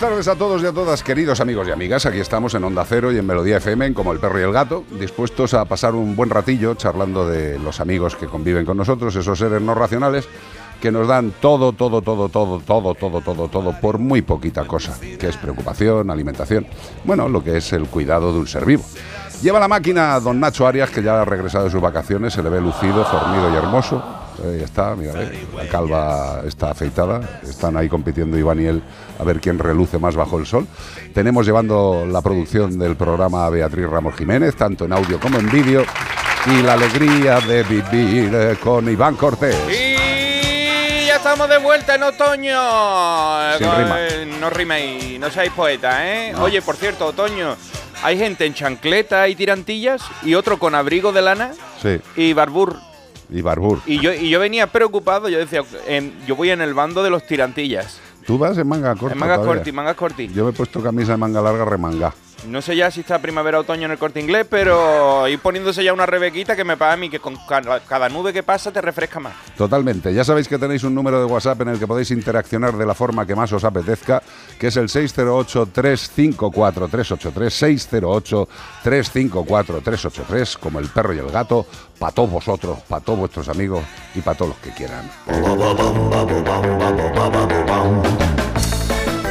buenas tardes a todos y a todas, queridos amigos y amigas. Aquí estamos en Onda Cero y en Melodía FM, en como el perro y el gato, dispuestos a pasar un buen ratillo charlando de los amigos que conviven con nosotros, esos seres no racionales que nos dan todo, todo, todo, todo, todo, todo, todo, todo, por muy poquita cosa, que es preocupación, alimentación, bueno, lo que es el cuidado de un ser vivo. Lleva la máquina don Nacho Arias, que ya ha regresado de sus vacaciones, se le ve lucido, fornido y hermoso. Ahí está, mira, la calva está afeitada. Están ahí compitiendo Iván y él a ver quién reluce más bajo el sol. Tenemos llevando la producción del programa a Beatriz Ramos Jiménez, tanto en audio como en vídeo. Y la alegría de vivir eh, con Iván Cortés. Y ya estamos de vuelta en otoño. Sin Eh, rima. No riméis, no seáis poeta, ¿eh? Oye, por cierto, otoño, hay gente en chancleta y tirantillas y otro con abrigo de lana Sí, y barbur. Y Barbur. Y yo, y yo venía preocupado, yo decía, em, yo voy en el bando de los tirantillas. Tú vas en manga corta. en mangas todavía. corti, mangas corti. Yo me he puesto camisa de manga larga remanga. No sé ya si está primavera o otoño en el corte inglés, pero ir poniéndose ya una rebequita que me paga a mí que con cada, cada nube que pasa te refresca más. Totalmente. Ya sabéis que tenéis un número de WhatsApp en el que podéis interaccionar de la forma que más os apetezca, que es el 608-354-383, 608-354-383, como el perro y el gato, para todos vosotros, para todos vuestros amigos y para todos los que quieran.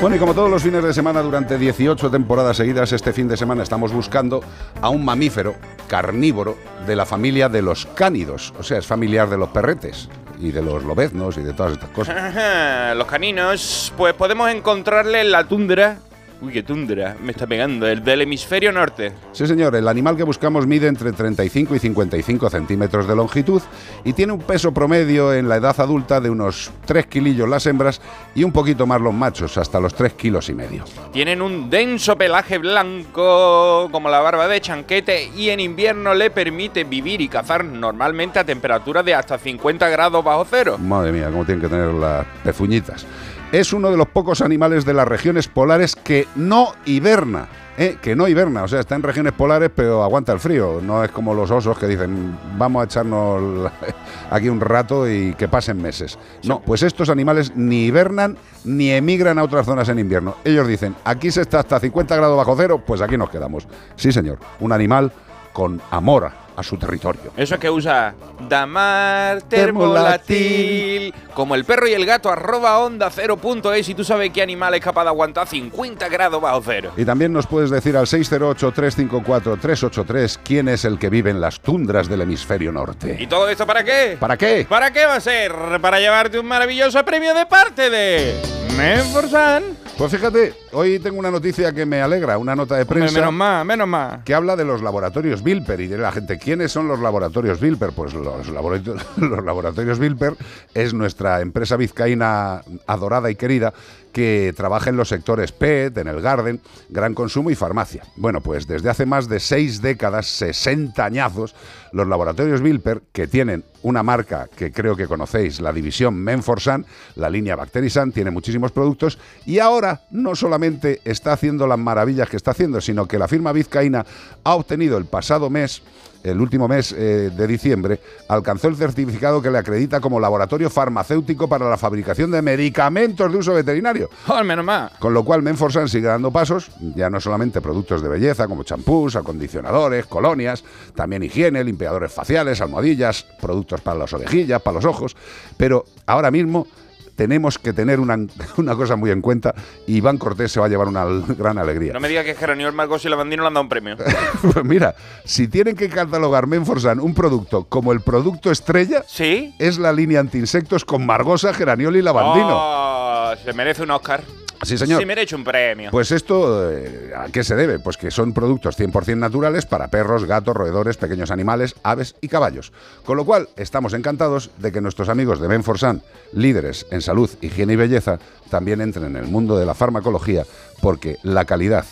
Bueno, y como todos los fines de semana durante 18 temporadas seguidas, este fin de semana estamos buscando a un mamífero carnívoro de la familia de los cánidos, o sea, es familiar de los perretes y de los lobeznos y de todas estas cosas. Los caninos, pues podemos encontrarle en la tundra. Uy, qué tundra, me está pegando, el del hemisferio norte. Sí, señor, el animal que buscamos mide entre 35 y 55 centímetros de longitud y tiene un peso promedio en la edad adulta de unos 3 kilillos las hembras y un poquito más los machos, hasta los 3 kilos y medio. Tienen un denso pelaje blanco, como la barba de chanquete, y en invierno le permite vivir y cazar normalmente a temperaturas de hasta 50 grados bajo cero. Madre mía, cómo tienen que tener las pezuñitas. Es uno de los pocos animales de las regiones polares que no hiberna. ¿eh? Que no hiberna, o sea, está en regiones polares pero aguanta el frío. No es como los osos que dicen, vamos a echarnos aquí un rato y que pasen meses. No, pues estos animales ni hibernan ni emigran a otras zonas en invierno. Ellos dicen, aquí se está hasta 50 grados bajo cero, pues aquí nos quedamos. Sí, señor, un animal con amor a su territorio. Eso es que usa Damar Termolatil. Como el perro y el gato, arroba onda cero punto es, y tú sabes qué animal es capaz de aguantar 50 grados bajo cero. Y también nos puedes decir al 608-354-383 quién es el que vive en las tundras del hemisferio ¿Y norte. todo esto para qué? ¿Para qué? ¿Para qué va a ser? Para llevarte un maravilloso premio de parte de Menforsan. Pues fíjate, hoy tengo una noticia que me alegra, una nota de Hombre, prensa Menos más, menos más. que habla de los laboratorios Bilper y de la gente. ¿Quiénes son los laboratorios Bilper? Pues los, los laboratorios Bilper es nuestra empresa vizcaína adorada y querida que trabaja en los sectores PET, en el Garden, gran consumo y farmacia. Bueno, pues desde hace más de seis décadas, 60 añazos, los laboratorios Bilper, que tienen una marca que creo que conocéis, la división Menforsan, la línea Bacterisan, tiene muchísimos productos y ahora no solamente está haciendo las maravillas que está haciendo, sino que la firma vizcaína ha obtenido el pasado mes el último mes eh, de diciembre, alcanzó el certificado que le acredita como laboratorio farmacéutico para la fabricación de medicamentos de uso veterinario. Joder, menos más. Con lo cual Menforsan sigue dando pasos, ya no solamente productos de belleza como champús, acondicionadores, colonias, también higiene, limpiadores faciales, almohadillas, productos para las orejillas, para los ojos, pero ahora mismo tenemos que tener una, una cosa muy en cuenta y Iván Cortés se va a llevar una gran alegría. No me digas que Geraniol Marcos y Lavandino le han dado un premio. Pues mira, si tienen que catalogar Menforsan un producto como el producto estrella, ¿Sí? es la línea anti-insectos con Margosa, Geraniol y Lavandino. Oh, se merece un Oscar. Sí, señor. Sí, merece un premio. Pues esto, eh, ¿a qué se debe? Pues que son productos 100% naturales para perros, gatos, roedores, pequeños animales, aves y caballos. Con lo cual, estamos encantados de que nuestros amigos de Menforsan, líderes en salud, higiene y belleza, también entren en el mundo de la farmacología, porque la calidad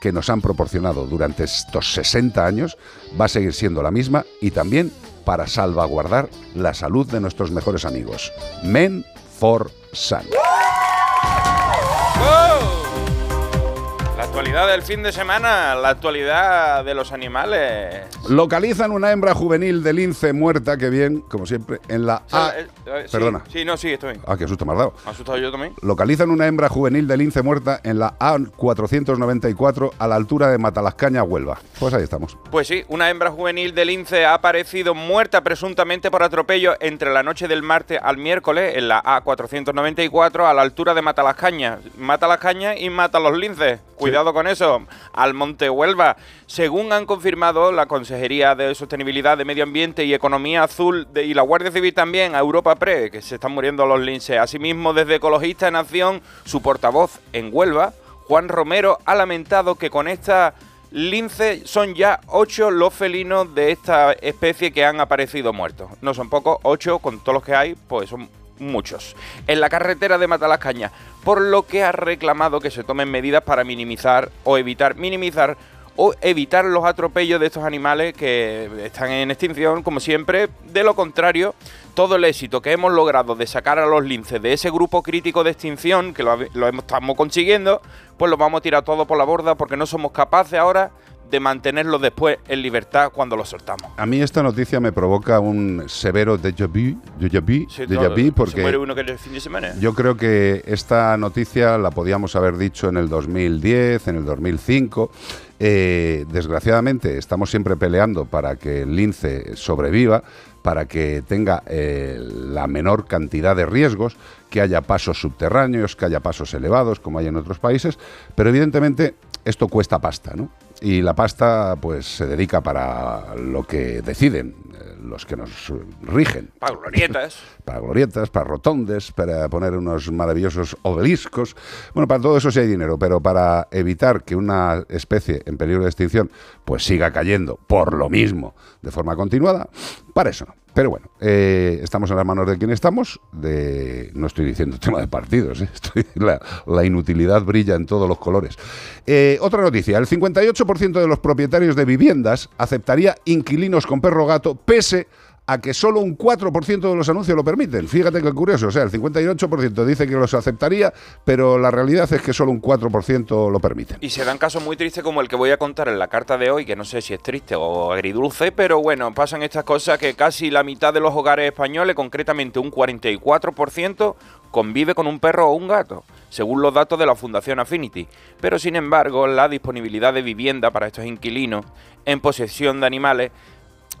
que nos han proporcionado durante estos 60 años va a seguir siendo la misma y también para salvaguardar la salud de nuestros mejores amigos. Menforsan. ¡Oh! La actualidad del fin de semana, la actualidad de los animales. Localizan una hembra juvenil de lince muerta, que bien, como siempre, en la O sea, A. eh, eh, Perdona. Sí, no, sí, estoy bien. Ah, qué susto me has dado. ¿Me asustado yo también? Localizan una hembra juvenil de lince muerta en la A494 a la altura de Matalascaña, Huelva. Pues ahí estamos. Pues sí, una hembra juvenil de lince ha aparecido muerta presuntamente por atropello entre la noche del martes al miércoles en la A494 a la altura de Mata las Cañas. Mata las cañas y mata los linces. Cuidado con eso. Al Monte Huelva. Según han confirmado la Consejería de Sostenibilidad de Medio Ambiente y Economía Azul y la Guardia Civil también a Europa Pre, que se están muriendo los linces. Asimismo, desde Ecologista en Acción, su portavoz en Huelva, Juan Romero, ha lamentado que con esta lince son ya ocho los felinos de esta especie que han aparecido muertos. No son pocos, ocho con todos los que hay, pues son muchos. En la carretera de Matalascaña, por lo que ha reclamado que se tomen medidas para minimizar o evitar minimizar o evitar los atropellos de estos animales que están en extinción, como siempre. De lo contrario, todo el éxito que hemos logrado de sacar a los linces de ese grupo crítico de extinción, que lo, lo estamos consiguiendo, pues lo vamos a tirar todo por la borda porque no somos capaces ahora de mantenerlos después en libertad cuando los soltamos. A mí esta noticia me provoca un severo déjà vu, déjà vu, Sí, déjà vu, porque muere uno que es el fin de semana. Yo creo que esta noticia la podíamos haber dicho en el 2010, en el 2005. Eh, desgraciadamente estamos siempre peleando para que el lince sobreviva, para que tenga eh, la menor cantidad de riesgos, que haya pasos subterráneos, que haya pasos elevados, como hay en otros países, pero evidentemente esto cuesta pasta, ¿no? Y la pasta pues se dedica para lo que deciden eh, los que nos rigen Para glorietas. para glorietas, para rotondes, para poner unos maravillosos obeliscos. Bueno, para todo eso sí hay dinero, pero para evitar que una especie en peligro de extinción pues siga cayendo por lo mismo de forma continuada, para eso no. Pero bueno, eh, estamos en las manos de quien estamos. No estoy diciendo tema de partidos, ¿eh? Estoy- la, la inutilidad brilla en todos los colores. Eh, otra noticia, el 58% de los propietarios de viviendas aceptaría inquilinos con perro gato pese a que solo un 4% de los anuncios lo permiten. Fíjate qué curioso, o sea, el 58% dice que los aceptaría, pero la realidad es que solo un 4% lo permiten. Y se dan casos muy tristes como el que voy a contar en la carta de hoy, que no sé si es triste o agridulce, pero bueno, pasan estas cosas que casi la mitad de los hogares españoles, concretamente un 44%, convive con un perro o un gato, según los datos de la Fundación Affinity. Pero sin embargo, la disponibilidad de vivienda para estos inquilinos en posesión de animales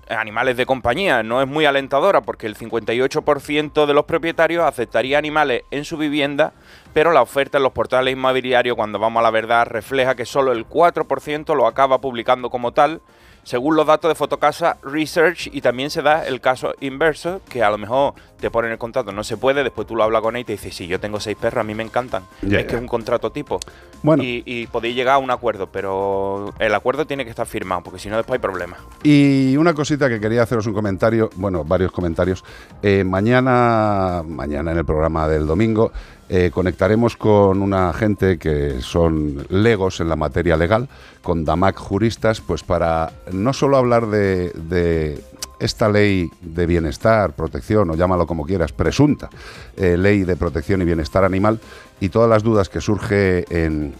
animales de compañía no es muy alentadora porque el 58% de los propietarios aceptaría animales en su vivienda, pero la oferta en los portales inmobiliarios, cuando vamos a la verdad, refleja que solo el 4% lo acaba publicando como tal, según los datos de Fotocasa Research, y también se da el caso inverso, que a lo mejor te ponen el contrato, no se puede, después tú lo hablas con él y te dice, sí, yo tengo seis perros, a mí me encantan. Es que es un contrato tipo. Bueno. Y, y podéis llegar a un acuerdo, pero el acuerdo tiene que estar firmado, porque si no después hay problemas. Y una cosita que quería haceros un comentario, bueno, varios comentarios. Eh, mañana, mañana en el programa del domingo, eh, conectaremos con una gente que son legos en la materia legal, con DAMAC juristas, pues para no solo hablar de, de esta ley de bienestar, protección, o llámalo como quieras, presunta eh, ley de protección y bienestar animal, y todas las dudas que surge en,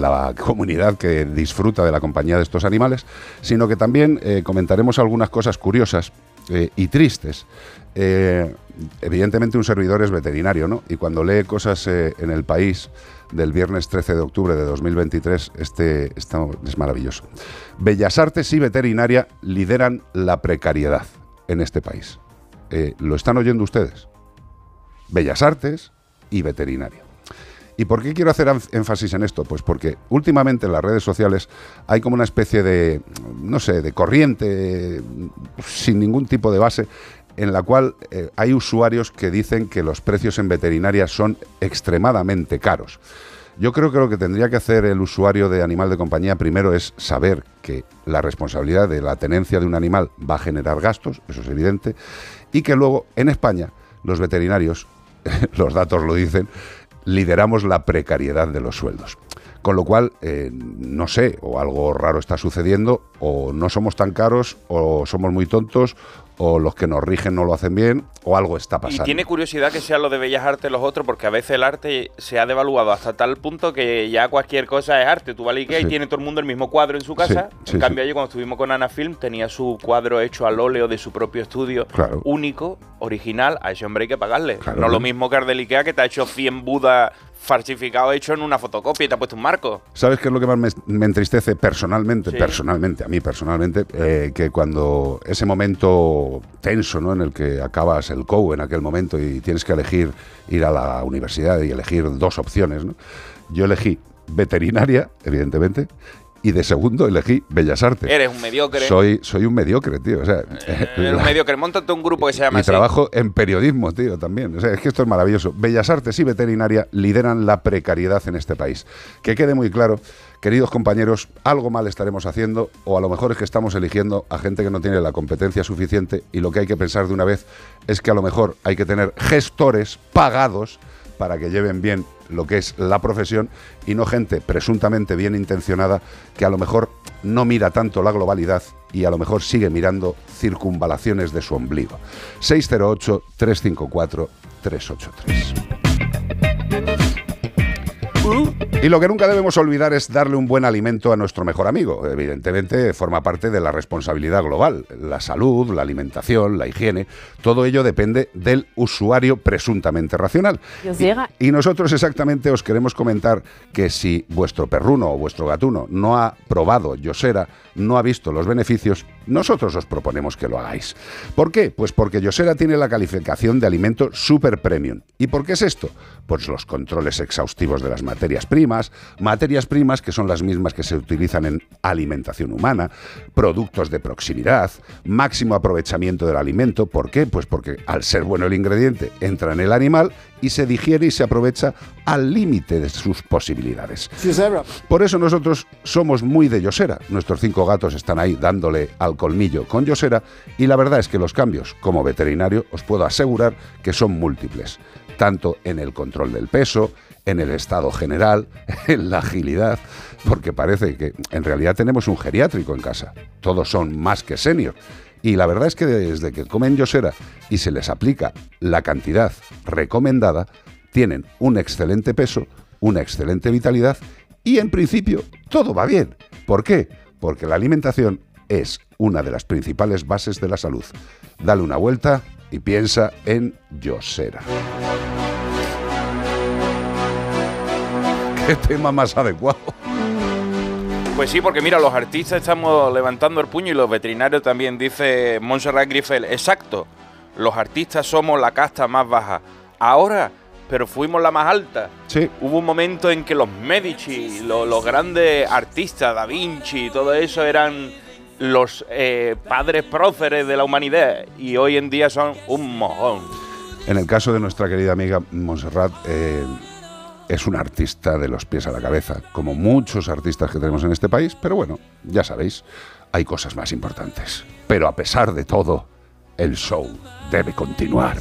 la comunidad que disfruta de la compañía de estos animales, sino que también eh, comentaremos algunas cosas curiosas y tristes. Evidentemente un servidor es veterinario, ¿no? Y cuando lee cosas eh, en el país del viernes 13 de octubre de 2023, este, esta es maravilloso. Bellas Artes y veterinaria lideran la precariedad en este país. Eh, ¿Lo están oyendo ustedes? Bellas Artes, y veterinaria. ¿Y por qué quiero hacer énfasis en esto? Pues porque últimamente en las redes sociales hay como una especie de, no sé, de corriente sin ningún tipo de base en la cual eh, hay usuarios que dicen que los precios en veterinaria son extremadamente caros. Yo creo que lo que tendría que hacer el usuario de animal de compañía primero es saber que la responsabilidad de la tenencia de un animal va a generar gastos, eso es evidente, y que luego en España los veterinarios, los datos lo dicen, lideramos la precariedad de los sueldos. Con lo cual, eh, no sé, o algo raro está sucediendo, o no somos tan caros, o somos muy tontos, o los que nos rigen no lo hacen bien, o algo está pasando. Y tiene curiosidad que sea lo de Bellas Artes los otros, porque a veces el arte se ha devaluado hasta tal punto que ya cualquier cosa es arte. Tú vas a y tiene todo el mundo el mismo cuadro en su casa. en cambio, allí cuando estuvimos con Ana Film, tenía su cuadro hecho al óleo de su propio estudio, único, original. A ese hombre hay que pagarle. No lo mismo que el del Ikea, que te ha hecho 100 Budas falsificado hecho en una fotocopia y te ha puesto un marco. ¿Sabes qué es lo que más me, entristece personalmente? Personalmente, a mí personalmente, eh, que cuando ese momento tenso, ¿no? En el que acabas el COU en aquel momento y tienes que elegir ir a la universidad y elegir dos opciones, ¿no? Yo elegí veterinaria, evidentemente, y de segundo elegí Bellas Artes. Eres un mediocre. Soy, soy un mediocre, tío. O sea, eh, un mediocre. Montate un grupo que se llama y trabajo en periodismo, tío, también. O sea, es que esto es maravilloso. Bellas Artes y veterinaria lideran la precariedad en este país. Que quede muy claro, queridos compañeros, algo mal estaremos haciendo o a lo mejor es que estamos eligiendo a gente que no tiene la competencia suficiente y lo que hay que pensar de una vez es que a lo mejor hay que tener gestores pagados para que lleven bien lo que es la profesión y no gente presuntamente bien intencionada que a lo mejor no mira tanto la globalidad y a lo mejor sigue mirando circunvalaciones de su ombligo. 608-354-383. Y lo que nunca debemos olvidar es darle un buen alimento a nuestro mejor amigo. Evidentemente forma parte de la responsabilidad global. La salud, la alimentación, la higiene, todo ello depende del usuario presuntamente racional. Y, y nosotros exactamente os queremos comentar que si vuestro perruno o vuestro gatuno no ha probado Yosera, no ha visto los beneficios, nosotros os proponemos que lo hagáis. ¿Por qué? Pues porque Yosera tiene la calificación de alimento super premium. ¿Y por qué es esto? Pues los controles exhaustivos de las materias primas, materias primas que son las mismas que se utilizan en alimentación humana, productos de proximidad, máximo aprovechamiento del alimento. ¿Por qué? Pues porque al ser bueno el ingrediente entra en el animal y se digiere y se aprovecha al límite de sus posibilidades. Por eso nosotros somos muy de Yosera. Nuestros cinco gatos están ahí dándole al colmillo con Yosera y la verdad es que los cambios como veterinario os puedo asegurar que son múltiples, tanto en el control del peso, en el estado general, en la agilidad, porque parece que en realidad tenemos un geriátrico en casa. Todos son más que senior. Y la verdad es que desde que comen Yosera y se les aplica la cantidad recomendada, tienen un excelente peso, una excelente vitalidad y en principio todo va bien. ¿Por qué? Porque la alimentación es una de las principales bases de la salud. Dale una vuelta y piensa en Yosera. ¿Qué tema más adecuado? Pues sí, porque mira, los artistas estamos levantando el puño y los veterinarios también, dice Montserrat Griffel. Exacto, los artistas somos la casta más baja. Ahora, pero fuimos la más alta. Sí. Hubo un momento en que los Medici, los, grandes artistas, Da Vinci, todo eso eran los eh, padres próceres de la humanidad y hoy en día son un mojón. En el caso de nuestra querida amiga Montserrat, eh, es un artista de los pies a la cabeza, como muchos artistas que tenemos en este país, pero bueno, ya sabéis, hay cosas más importantes. Pero a pesar de todo, el show debe continuar.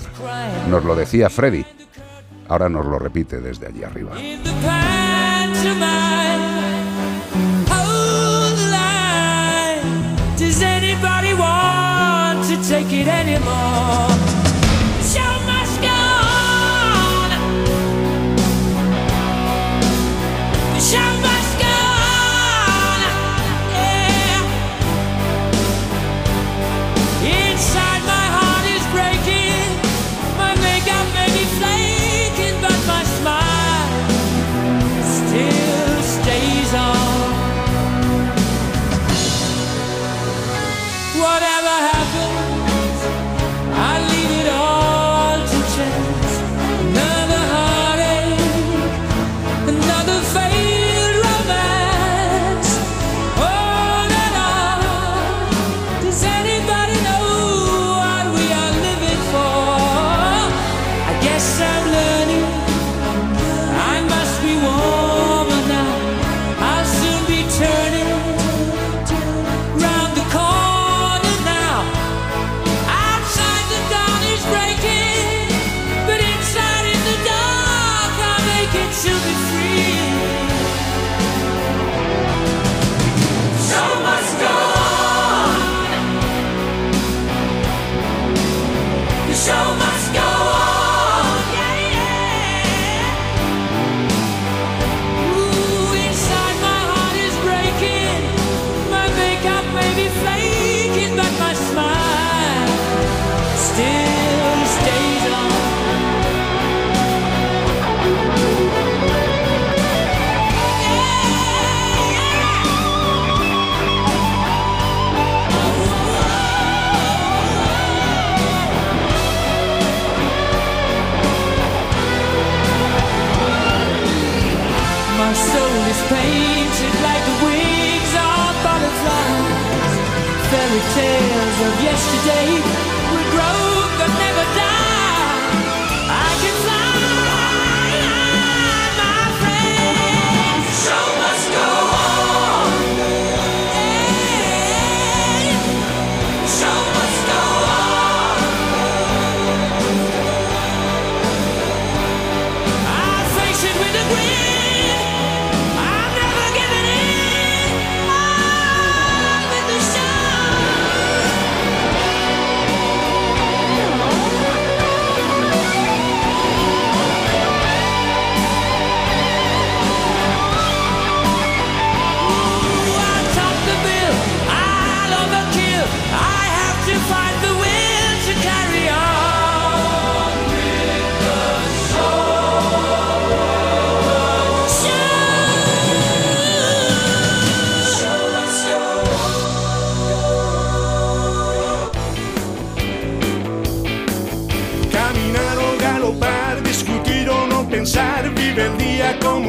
Nos lo decía Freddy, ahora nos lo repite desde allí arriba. mistake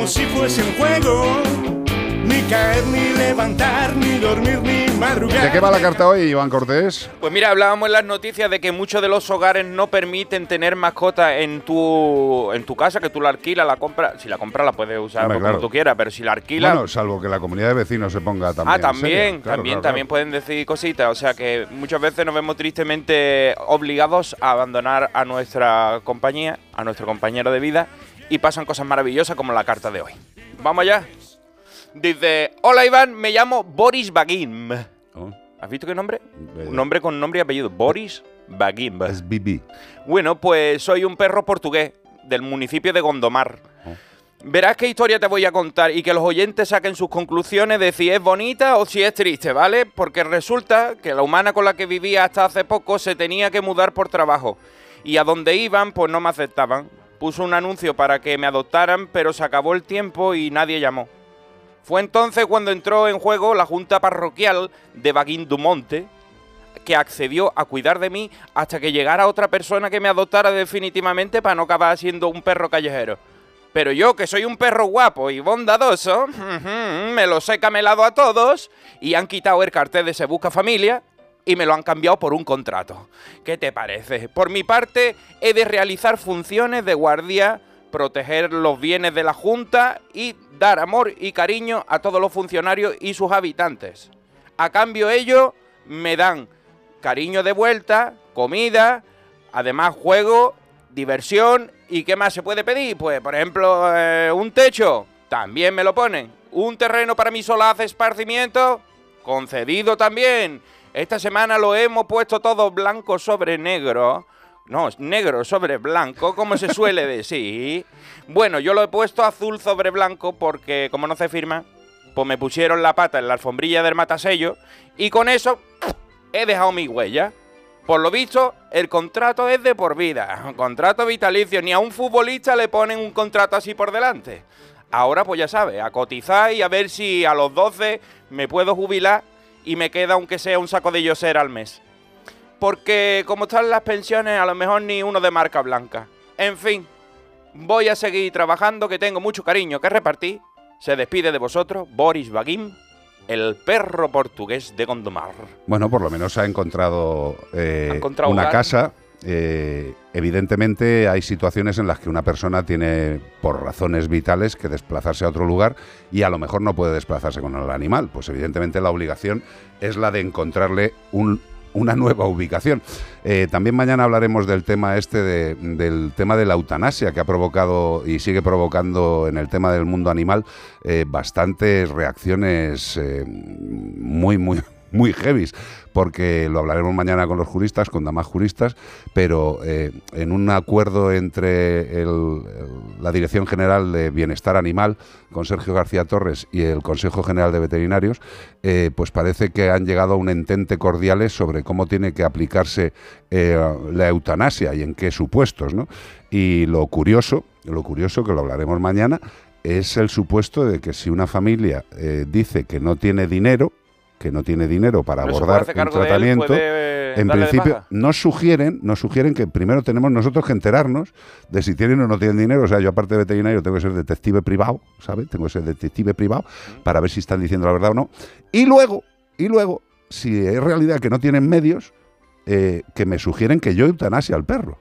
como si fuese un juego. Ni caer, ni levantar, ni dormir, ni madrugar. ¿De qué va la carta hoy, Iván Cortés? Pues mira, hablábamos en las noticias de que muchos de los hogares no permiten tener mascota en tu en tu casa, que tú la alquilas, la compras. Si la compras la puedes usar Hombre, como claro. tú quieras, pero si la alquilas. Bueno, salvo que la comunidad de vecinos se ponga también. ah, también. Claro, también, claro, también claro. pueden decir cositas. O sea que muchas veces nos vemos tristemente obligados a abandonar a nuestra compañía, a nuestro compañero de vida, y pasan cosas maravillosas como la carta de hoy. Vamos allá. Dice, hola Iván, me llamo Boris Bagim. Oh, ¿Has visto qué nombre? Un nombre con nombre y apellido. Boris Bagim. Es Bibi. Bueno, pues soy un perro portugués del municipio de Gondomar. Oh. Verás qué historia te voy a contar y que los oyentes saquen sus conclusiones de si es bonita o si es triste, ¿vale? Porque resulta que la humana con la que vivía hasta hace poco se tenía que mudar por trabajo. Y a donde iban, pues no me aceptaban. Puso un anuncio para que me adoptaran, pero se acabó el tiempo y nadie llamó. Fue entonces cuando entró en juego la junta parroquial de Baguín du Monte, que accedió a cuidar de mí hasta que llegara otra persona que me adoptara definitivamente para no acabar siendo un perro callejero. Pero yo, que soy un perro guapo y bondadoso, me los he camelado a todos y han quitado el cartel de Se Busca Familia y me lo han cambiado por un contrato. ¿Qué te parece? Por mi parte, he de realizar funciones de guardia, proteger los bienes de la Junta y dar amor y cariño a todos los funcionarios y sus habitantes. A cambio ellos me dan cariño de vuelta, comida, además juego, diversión y qué más se puede pedir. Pues por ejemplo eh, un techo, también me lo ponen. Un terreno para mi solaz esparcimiento, concedido también. Esta semana lo hemos puesto todo blanco sobre negro. No, negro sobre blanco, como se suele decir. Bueno, yo lo he puesto azul sobre blanco porque como no se firma, pues me pusieron la pata en la alfombrilla del matasello y con eso he dejado mi huella. Por lo visto, el contrato es de por vida, un contrato vitalicio. Ni a un futbolista le ponen un contrato así por delante. Ahora, pues ya sabes, a cotizar y a ver si a los 12 me puedo jubilar y me queda aunque sea un saco de yoser al mes. Porque como están las pensiones, a lo mejor ni uno de marca blanca. En fin, voy a seguir trabajando, que tengo mucho cariño que repartir. Se despide de vosotros Boris Bagim, el perro portugués de Gondomar. Bueno, por lo menos ha encontrado, eh, encontrado una hogar. casa. Eh, evidentemente hay situaciones en las que una persona tiene, por razones vitales, que desplazarse a otro lugar y a lo mejor no puede desplazarse con el animal. Pues evidentemente la obligación es la de encontrarle un- una nueva ubicación. Eh, también mañana hablaremos del tema este, de- del tema de la eutanasia, que ha provocado y sigue provocando en el tema del mundo animal eh, bastantes reacciones muy, muy, muy heavies, porque lo hablaremos mañana con los juristas, con damas juristas, pero eh, en un acuerdo entre el- la Dirección General de Bienestar Animal, con Sergio García Torres, y el Consejo General de Veterinarios, eh, pues parece que han llegado a un entente cordiales sobre cómo tiene que aplicarse eh, la eutanasia y en qué supuestos, ¿no? Y lo curioso, lo curioso que lo hablaremos mañana, es el supuesto de que si una familia eh, dice que no tiene dinero, que no tiene dinero para Pero abordar un tratamiento, puede en principio nos sugieren, nos sugieren que primero tenemos nosotros que enterarnos de si tienen o no tienen dinero. O sea, yo aparte de veterinario tengo que ser detective privado, ¿sabes? Tengo que ser detective privado para ver si están diciendo la verdad o no. Y luego, y luego si es realidad que no tienen medios, eh, que me sugieren que yo eutanasia al perro.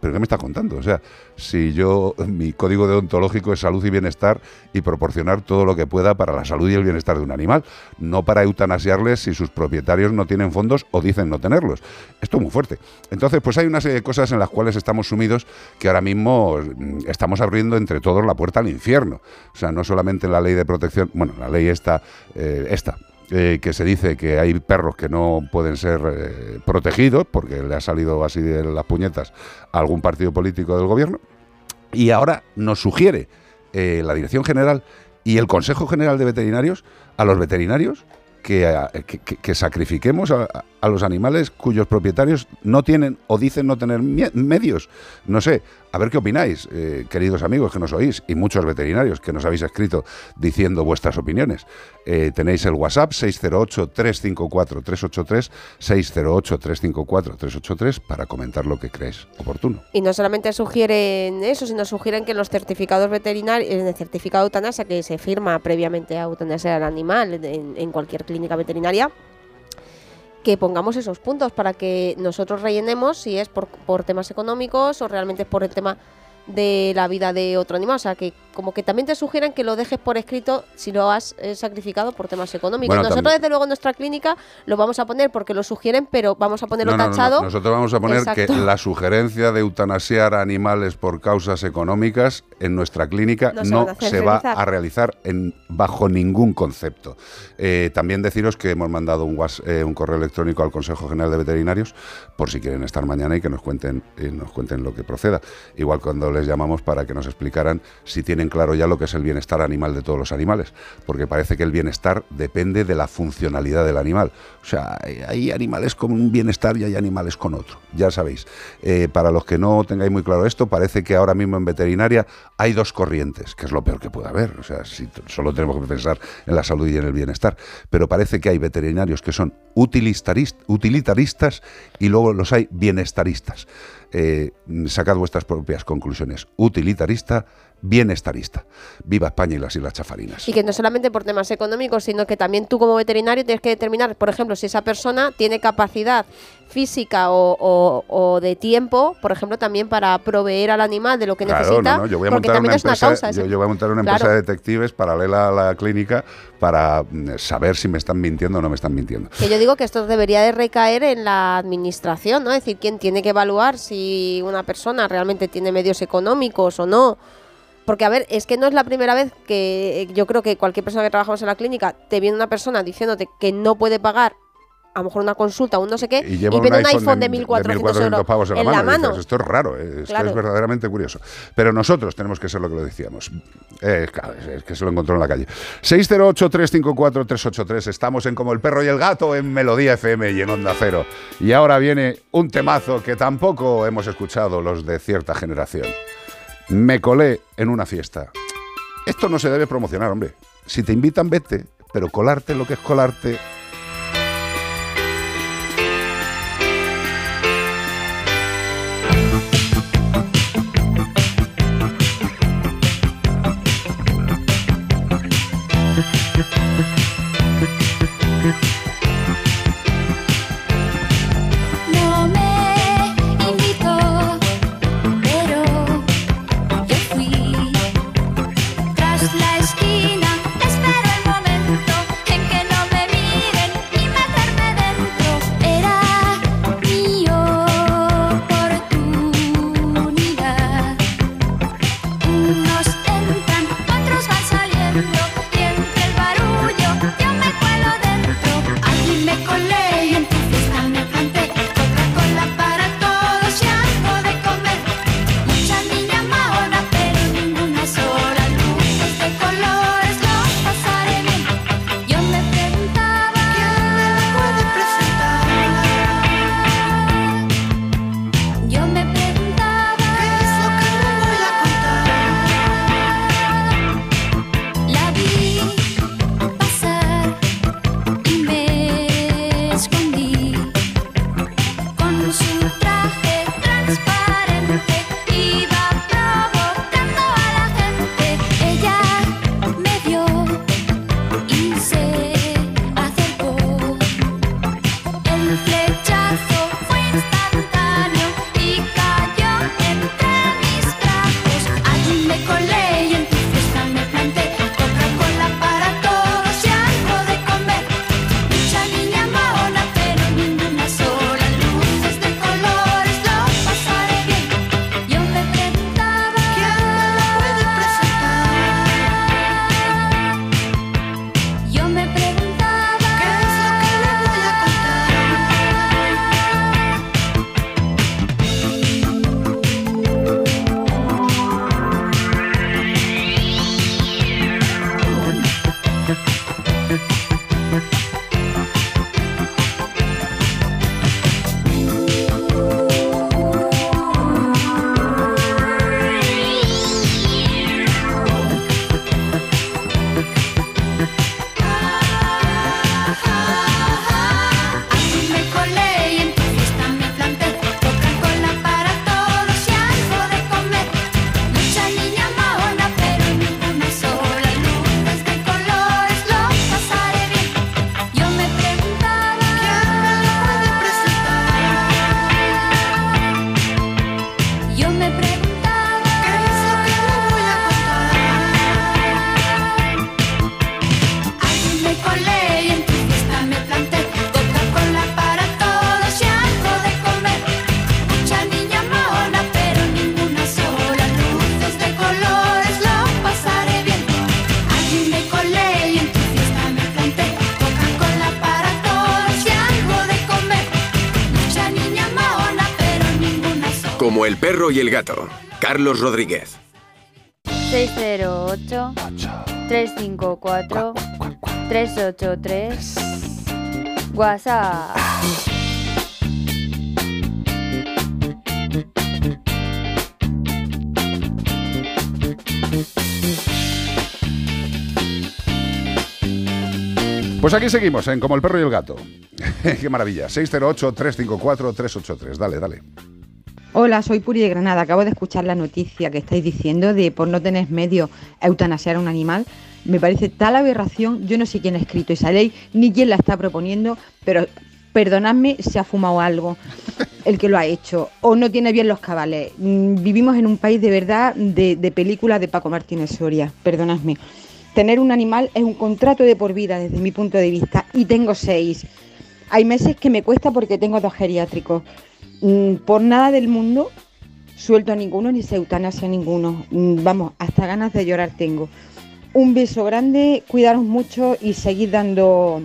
¿Pero qué me está contando? O sea, si yo, mi código deontológico es salud y bienestar y proporcionar todo lo que pueda para la salud y el bienestar de un animal, no para eutanasiarles si sus propietarios no tienen fondos o dicen no tenerlos. Esto es muy fuerte. Entonces, pues hay una serie de cosas en las cuales estamos sumidos que ahora mismo mm, estamos abriendo entre todos la puerta al infierno. O sea, no solamente la ley de protección, bueno, la ley esta, eh, eh, que se dice que hay perros que no pueden ser eh, protegidos porque le ha salido así de las puñetas a algún partido político del gobierno. Y ahora nos sugiere eh, la Dirección General y el Consejo General de Veterinarios a los veterinarios que, que- que- que sacrifiquemos a, a los animales cuyos propietarios no tienen o dicen no tener medios. No sé, a ver qué opináis, eh, queridos amigos que nos oís y muchos veterinarios que nos habéis escrito diciendo vuestras opiniones. Eh, tenéis el WhatsApp 608-354-383, 608-354-383 para comentar lo que crees oportuno. Y no solamente sugieren eso, sino sugieren que los certificados veterinarios, en el certificado de eutanasia que se firma previamente a eutanasia al animal en cualquier clínica veterinaria, que pongamos esos puntos para que nosotros rellenemos si es por, por temas económicos o realmente es por el tema de la vida de otro animal. O sea, que como que también te sugieren que lo dejes por escrito si lo has eh, sacrificado por temas económicos. Bueno, Nosotros, también- desde luego, en nuestra clínica lo vamos a poner porque lo sugieren, pero vamos a ponerlo No, no, no, no. tachado. Nosotros vamos a poner Exacto. que la sugerencia de eutanasiar a animales por causas económicas en nuestra clínica No se va realizar. a realizar en, bajo ningún concepto. Eh, también deciros que hemos mandado un, eh, un correo electrónico al Consejo General de Veterinarios por si quieren estar mañana y que nos cuenten, eh, nos cuenten lo que proceda. Igual cuando les llamamos para que nos explicaran si tienen claro ya lo que es el bienestar animal de todos los animales, porque parece que el bienestar depende de la funcionalidad del animal. O sea, hay- animales con un bienestar y hay animales con otro, ya sabéis. Eh, para los que no tengáis muy claro esto, parece que ahora mismo en veterinaria hay dos corrientes, que es lo peor que puede haber. O sea, si solo tenemos que pensar en la salud y en el bienestar. Pero parece que hay veterinarios que son utilitaris- utilitaristas y luego los hay bienestaristas. Eh, sacad vuestras propias conclusiones. Utilitarista, bienestarista. Viva España y las Islas Chafarinas. Y que no solamente por temas económicos, sino que también tú como veterinario tienes que determinar, por ejemplo, si esa persona tiene capacidad física o, o- o de tiempo, por ejemplo, también para proveer al animal de lo que Claro, necesita, no, no, yo voy a porque montar también una es una empresa, causa. yo, ese- yo voy a montar una Claro. empresa de detectives paralela a la clínica para mm, saber si me están mintiendo o no me están mintiendo. Que yo digo que esto debería de recaer en la administración, ¿no? Es decir, quién tiene que evaluar si una persona realmente tiene medios económicos o no. Porque, a ver, es que no es la primera vez que eh, yo creo que cualquier persona que trabajamos en la clínica te viene una persona diciéndote que no puede pagar a lo mejor una consulta un no sé qué Y lleva viene un iPhone, de 1.400 euros pavos en la mano. la y mano. dices, esto es raro, eh, esto Claro. es verdaderamente curioso. Pero nosotros tenemos que ser lo que lo decíamos. Eh, claro, es que se lo encontró en la calle. 608-354-383. Estamos en Como el Perro y el Gato en Melodía FM y en Onda Cero. Y ahora viene un temazo que tampoco hemos escuchado los de cierta generación. Me colé en una fiesta. Esto no se debe promocionar, hombre. Si te invitan, vete. Pero colarte lo que es colarte perro y el gato. Carlos Rodríguez. 608 354 383 WhatsApp. Pues aquí seguimos, en Como el perro y el gato. Qué maravilla. 608-354-383. Dale, dale. Hola, soy Puri de Granada. Acabo de escuchar la noticia que estáis diciendo de por no tener medio eutanasiar a un animal. Me parece tal aberración. Yo no sé quién ha escrito esa ley ni quién la está proponiendo, pero perdonadme si ha fumado algo el que lo ha hecho o no tiene bien los cabales. Mm, Vivimos en un país de verdad de, de películas de Paco Martínez Soria. Perdonadme. Tener un animal es un contrato de por vida desde mi punto de vista y tengo seis. Hay meses que me cuesta porque tengo dos geriátricos. Mm, Por nada del mundo suelto a ninguno ni se eutanasia a ninguno. Mm, Vamos, hasta ganas de llorar tengo. Un beso grande, cuidaros mucho y seguid dando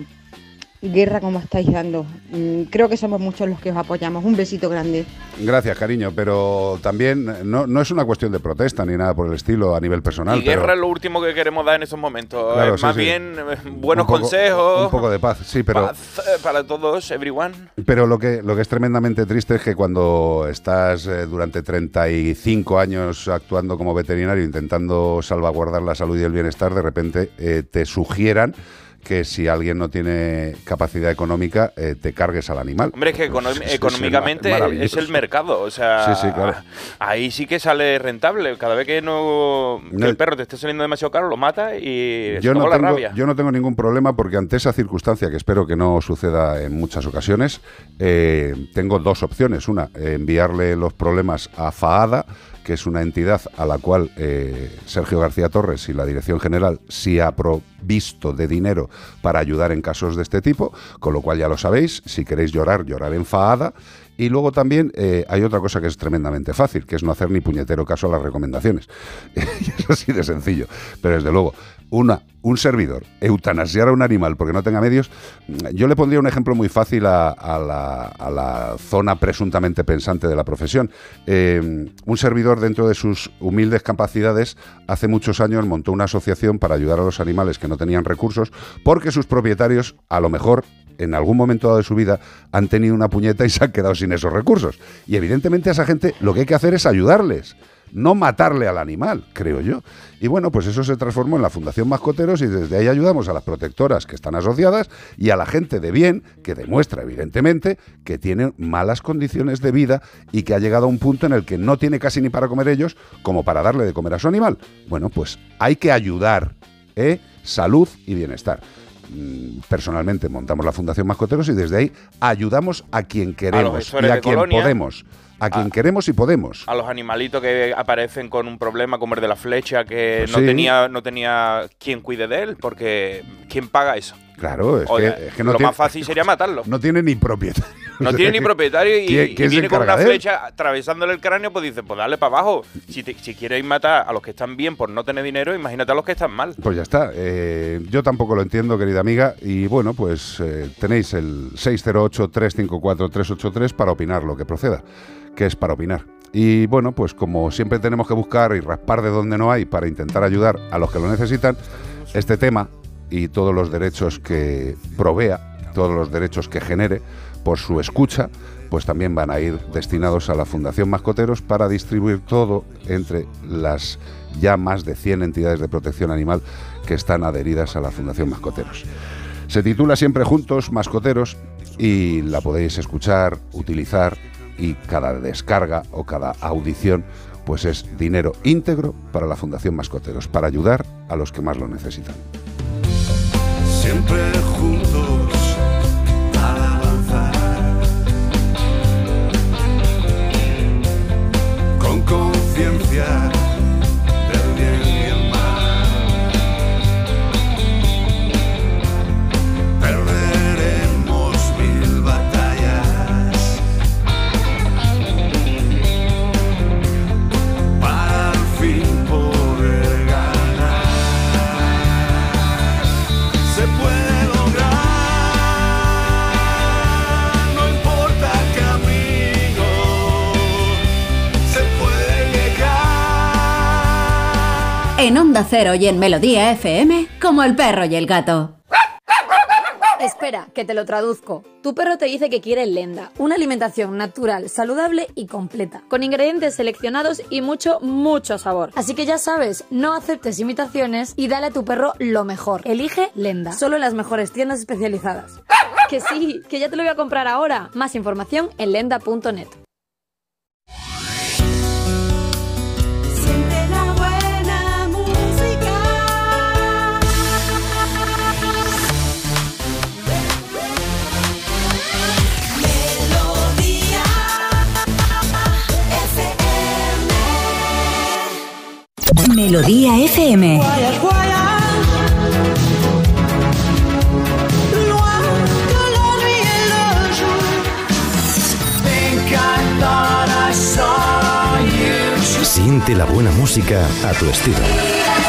guerra como estáis dando. Mm, Creo que somos muchos los que os apoyamos. Un besito grande. Gracias, cariño, pero también no, no es una cuestión de protesta ni nada por el estilo a nivel personal. y pero guerra es lo último que queremos dar en estos momentos. Claro, Eh, sí, más sí. bien eh, buenos un poco- consejos. Un poco de paz, sí, pero... paz, eh, para todos, everyone. Pero lo que, lo que es tremendamente triste es que cuando estás eh, durante 35 años actuando como veterinario intentando salvaguardar la salud y el bienestar, de repente eh, te sugieran que si alguien no tiene capacidad económica, eh, te cargues al animal. Hombre, es que Pues econom- es- es económicamente es, el mercado. O sea, Sí, sí, claro. ahí sí que sale rentable. Cada vez que, no, que No. el perro te esté saliendo demasiado caro, lo mata y Yo no, la tengo, rabia. yo no tengo ningún problema porque ante esa circunstancia, que espero que no suceda en muchas ocasiones, eh, tengo dos opciones. Una, enviarle los problemas a FAADA, que es una entidad a la cual eh, Sergio García Torres y la Dirección General sí ha provisto de dinero para ayudar en casos de este tipo, con lo cual ya lo sabéis, si queréis llorar, llorar en FAADA. Y luego también eh, hay otra cosa que es tremendamente fácil, que es no hacer ni puñetero caso a las recomendaciones. es así de sencillo. Pero desde luego, una, un servidor, eutanasiar a un animal porque no tenga medios, yo le pondría un ejemplo muy fácil a, a la, a la zona presuntamente pensante de la profesión. Eh, un servidor dentro de sus humildes capacidades hace muchos años montó una asociación para ayudar a los animales que no tenían recursos porque sus propietarios a lo mejor en algún momento dado de su vida han tenido una puñeta y se han quedado sin esos recursos. Y evidentemente a esa gente lo que hay que hacer es ayudarles, no matarle al animal, creo yo. Y bueno, pues eso se transformó en la Fundación Mascoteros y desde ahí ayudamos a las protectoras que están asociadas y a la gente de bien que demuestra evidentemente que tiene malas condiciones de vida y que ha llegado a un punto en el que no tiene casi ni para comer ellos como para darle de comer a su animal. Bueno, pues hay que ayudar, ¿eh? Salud y bienestar mm, personalmente montamos la Fundación Mascoteros y desde ahí ayudamos a quien queremos y a quien colonia. podemos. A quien A- queremos y podemos. a los animalitos que aparecen con un problema como el de la flecha que no sí. tenía no tenía quien cuide de él porque quién paga eso Claro, es, que, es que no lo tiene, más fácil sería matarlo no tiene ni propietario. no tiene ni propietario y, ¿Quién- y quién se viene con una flecha atravesándole el cráneo pues dice pues dale para abajo si, te- si quieres matar a los que están bien por no tener dinero imagínate a los que están mal Pues ya está. Eh, yo tampoco lo entiendo, querida amiga. Y bueno, pues eh, tenéis el 608-354-383 para opinar lo que proceda, que es para opinar. Y bueno, pues como siempre tenemos que buscar y raspar de donde no hay para intentar ayudar a los que lo necesitan, este tema y todos los derechos que provea, todos los derechos que genere por su escucha, pues también van a ir destinados a la Fundación Mascoteros para distribuir todo entre las ya más de 100 entidades de protección animal que están adheridas a la Fundación Mascoteros. Se titula Siempre Juntos, Mascoteros, y la podéis escuchar, utilizar, y cada descarga o cada audición pues es dinero íntegro para la Fundación Mascoteros, para ayudar a los que más lo necesitan. Siempre juntos al avanzar. Con conciencia En Onda Cero y en Melodía FM, como el perro y el gato. Espera, que te lo traduzco. Tu perro te dice que quiere lenda, una alimentación natural, saludable y completa, con ingredientes seleccionados y mucho, mucho sabor. Así que ya sabes, no aceptes imitaciones y dale a tu perro lo mejor. Elige lenda, solo en las mejores tiendas especializadas. Que sí, que ya te lo voy a comprar ahora. Más información en lenda.net. saw you. Siente la buena música a tu estilo.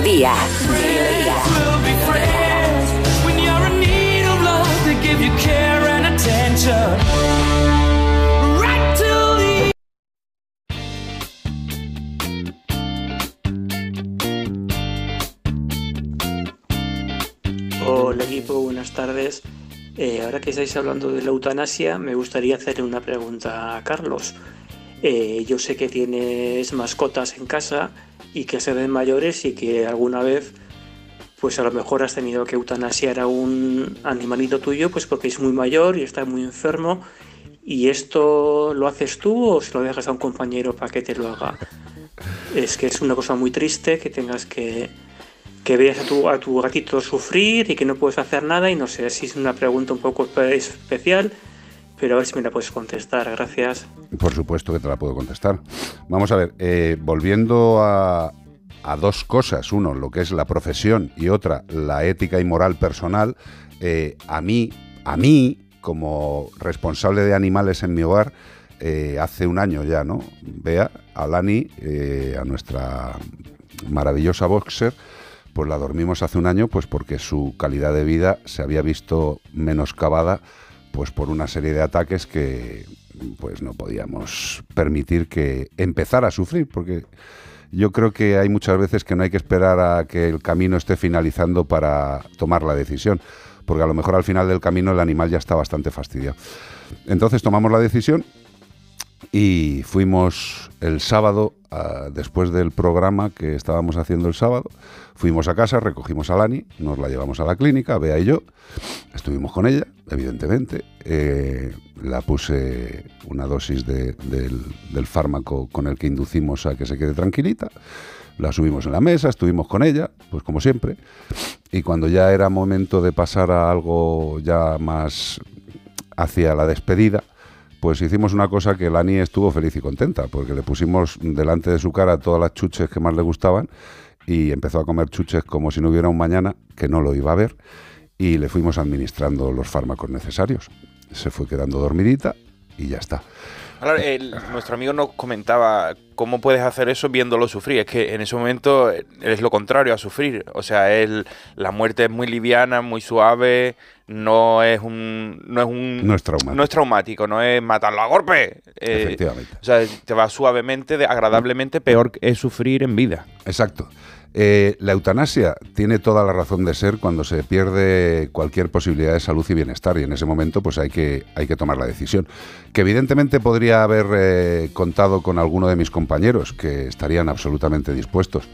The Hola equipo, buenas tardes. Eh, ahora que estáis hablando de la eutanasia, me gustaría hacerle una pregunta a Carlos. Eh, yo sé que tienes mascotas en casa y que se ven mayores y que alguna vez, pues a lo mejor has tenido que eutanasiar a un animalito tuyo, pues porque es muy mayor y está muy enfermo. ¿Y esto lo haces tú o se lo dejas a un compañero para que te lo haga? Es que es una cosa muy triste que tengas que, que veas a tu, a tu gatito sufrir y que no puedes hacer nada y no sé si es una pregunta un poco espe- especial, pero a ver si me la puedes contestar. Gracias. Por supuesto que te la puedo contestar. Vamos a ver, eh, volviendo a, a dos cosas, uno, lo que es la profesión y otra, la ética y moral personal, eh, a mí, a mí, como responsable de animales en mi hogar, eh, hace un año ya, ¿no? Vea, a Lani, a nuestra maravillosa boxer, pues la dormimos hace un año, pues porque su calidad de vida se había visto menoscabada, pues por una serie de ataques que pues no podíamos permitir que empezara a sufrir, porque yo creo que hay muchas veces que no hay que esperar a que el camino esté finalizando para tomar la decisión, porque a lo mejor al final del camino el animal ya está bastante fastidiado. Entonces tomamos la decisión y fuimos el sábado, después del programa que estábamos haciendo el sábado, fuimos a casa, recogimos a Lani, nos la llevamos a la clínica, Bea y yo, estuvimos con ella, evidentemente, eh, la puse una dosis de- del, del fármaco con el que inducimos a que se quede tranquilita, la subimos en la mesa, estuvimos con ella, pues como siempre, y cuando ya era momento de pasar a algo ya más hacia la despedida, pues hicimos una cosa que Lani estuvo feliz y contenta, porque le pusimos delante de su cara todas las chuches que más le gustaban y empezó a comer chuches como si no hubiera un mañana, que no lo iba a ver, y le fuimos administrando los fármacos necesarios. Se fue quedando dormidita y ya está. Ahora, el- nuestro amigo nos comentaba cómo puedes hacer eso viéndolo sufrir. Es que en ese momento eh, es lo contrario a sufrir. O sea, el- la muerte es muy liviana, muy suave, no es un... No es, un, No es traumático. No es traumático, no es matarlo a golpe. Eh, Efectivamente. O sea, te va suavemente, agradablemente, peor es sufrir en vida. Exacto. Eh, la eutanasia tiene toda la razón de ser cuando se pierde cualquier posibilidad de salud y bienestar y en ese momento pues hay que, hay que tomar la decisión. Que evidentemente podría haber eh, contado con alguno de mis compañeros que estarían absolutamente dispuestos.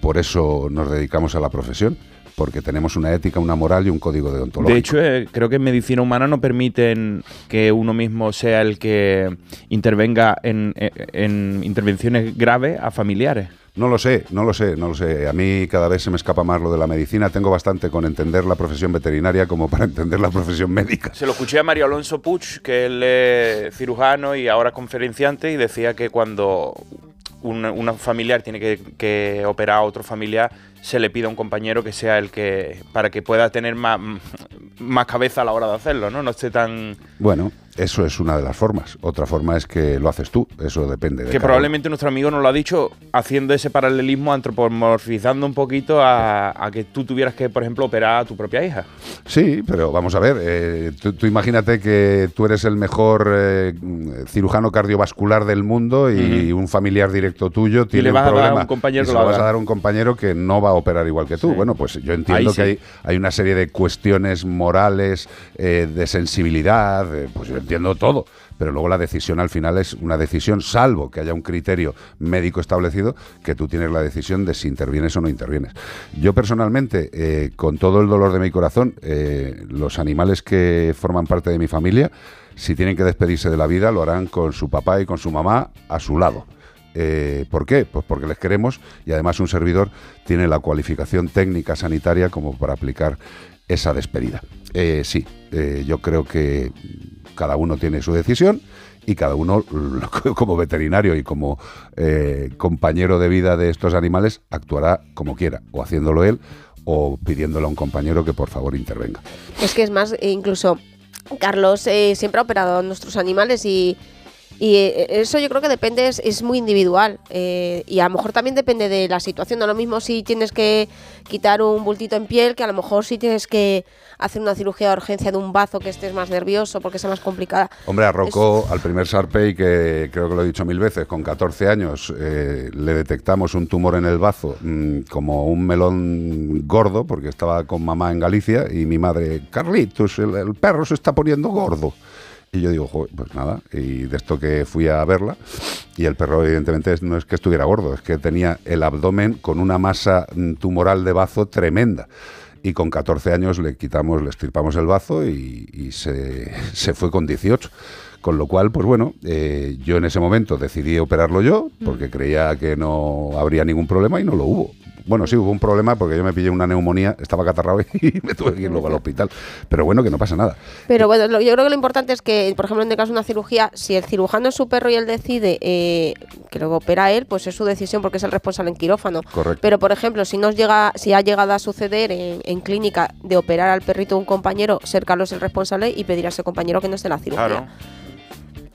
Por eso nos dedicamos a la profesión, porque tenemos una ética, una moral y un código deontológico. De hecho, eh, creo que en medicina humana no permiten que uno mismo sea el que intervenga en, en- en intervenciones graves a familiares. No lo sé, no lo sé, no lo sé. A mí cada vez se me escapa más lo de la medicina. Tengo bastante con entender la profesión veterinaria como para entender la profesión médica. Se lo escuché a Mario Alonso Puig, que él es cirujano y ahora conferenciante, y decía que cuando un, una familiar tiene que, que operar a otro familiar, se le pida a un compañero que sea el que, para que pueda tener más, más cabeza a la hora de hacerlo, ¿no? No esté tan... Bueno, eso es una de las formas. Otra forma es que lo haces tú. Eso depende de Que probablemente nuestro amigo nos lo ha dicho haciendo ese paralelismo, antropomorfizando un poquito a, a que tú tuvieras que, por ejemplo, operar a tu propia hija. Sí, pero vamos a ver, eh, tú, tú imagínate que tú eres el mejor eh, cirujano cardiovascular del mundo y un familiar directo tuyo tiene le vas a un dar a problema. un compañero y se lo vas a dar a un compañero que no va a operar igual que tú. Bueno, pues yo entiendo Ahí que sí. hay, hay una serie de cuestiones morales, eh, de sensibilidad, eh, pues yo entiendo todo. Pero luego la decisión al final es una decisión, salvo que haya un criterio médico establecido, que tú tienes la decisión de si intervienes o no intervienes. Yo personalmente, eh, con todo el dolor de mi corazón, eh, los animales que forman parte de mi familia, si tienen que despedirse de la vida, lo harán con su papá y con su mamá a su lado. Eh, ¿Por qué? Pues porque les queremos y además un servidor tiene la cualificación técnica sanitaria como para aplicar esa despedida. Eh, sí, eh, yo creo que cada uno tiene su decisión y cada uno, como veterinario y como eh, compañero de vida de estos animales, actuará como quiera, o haciéndolo él o pidiéndole a un compañero que por favor intervenga. Es que es más, incluso Carlos eh, siempre ha operado a nuestros animales y, y, eh, eso yo creo que depende, es, es muy individual. eh, y a lo mejor también depende de la situación. No lo mismo si tienes que quitar un bultito en piel que a lo mejor si tienes que hacer una cirugía de urgencia de un bazo que estés más nervioso porque sea más complicada. Hombre, a Rocco, al primer Sarpey, que creo que lo he dicho mil veces, con 14 años eh, le detectamos un tumor en el bazo, mm, como un melón gordo, porque estaba con mamá en Galicia, y mi madre, Carlitos, el, el perro se está poniendo gordo. Y yo digo, "Joder, pues nada, y de esto que fui a verla, y el perro evidentemente no es que estuviera gordo, es que tenía el abdomen con una masa mm, tumoral de bazo tremenda. Y con 14 años le quitamos, le estirpamos el bazo y, y se, se fue con 18. Con lo cual, pues bueno, eh, yo en ese momento decidí operarlo yo, porque creía que no habría ningún problema y no lo hubo. Bueno, sí hubo un problema porque yo me pillé una neumonía, estaba catarrado y me tuve que ir luego al hospital. Pero bueno, que no pasa nada. Pero bueno, lo- yo creo que lo importante es que, por ejemplo, en el caso de una cirugía, si el cirujano es su perro y él decide eh, que lo opera él, pues es su decisión porque es el responsable en quirófano. Correcto. Pero, por ejemplo, si nos llega, si ha llegado a suceder en, en clínica de operar al perrito de un compañero, ser Carlos el responsable y pedir a ese compañero que no esté en la cirugía. Claro.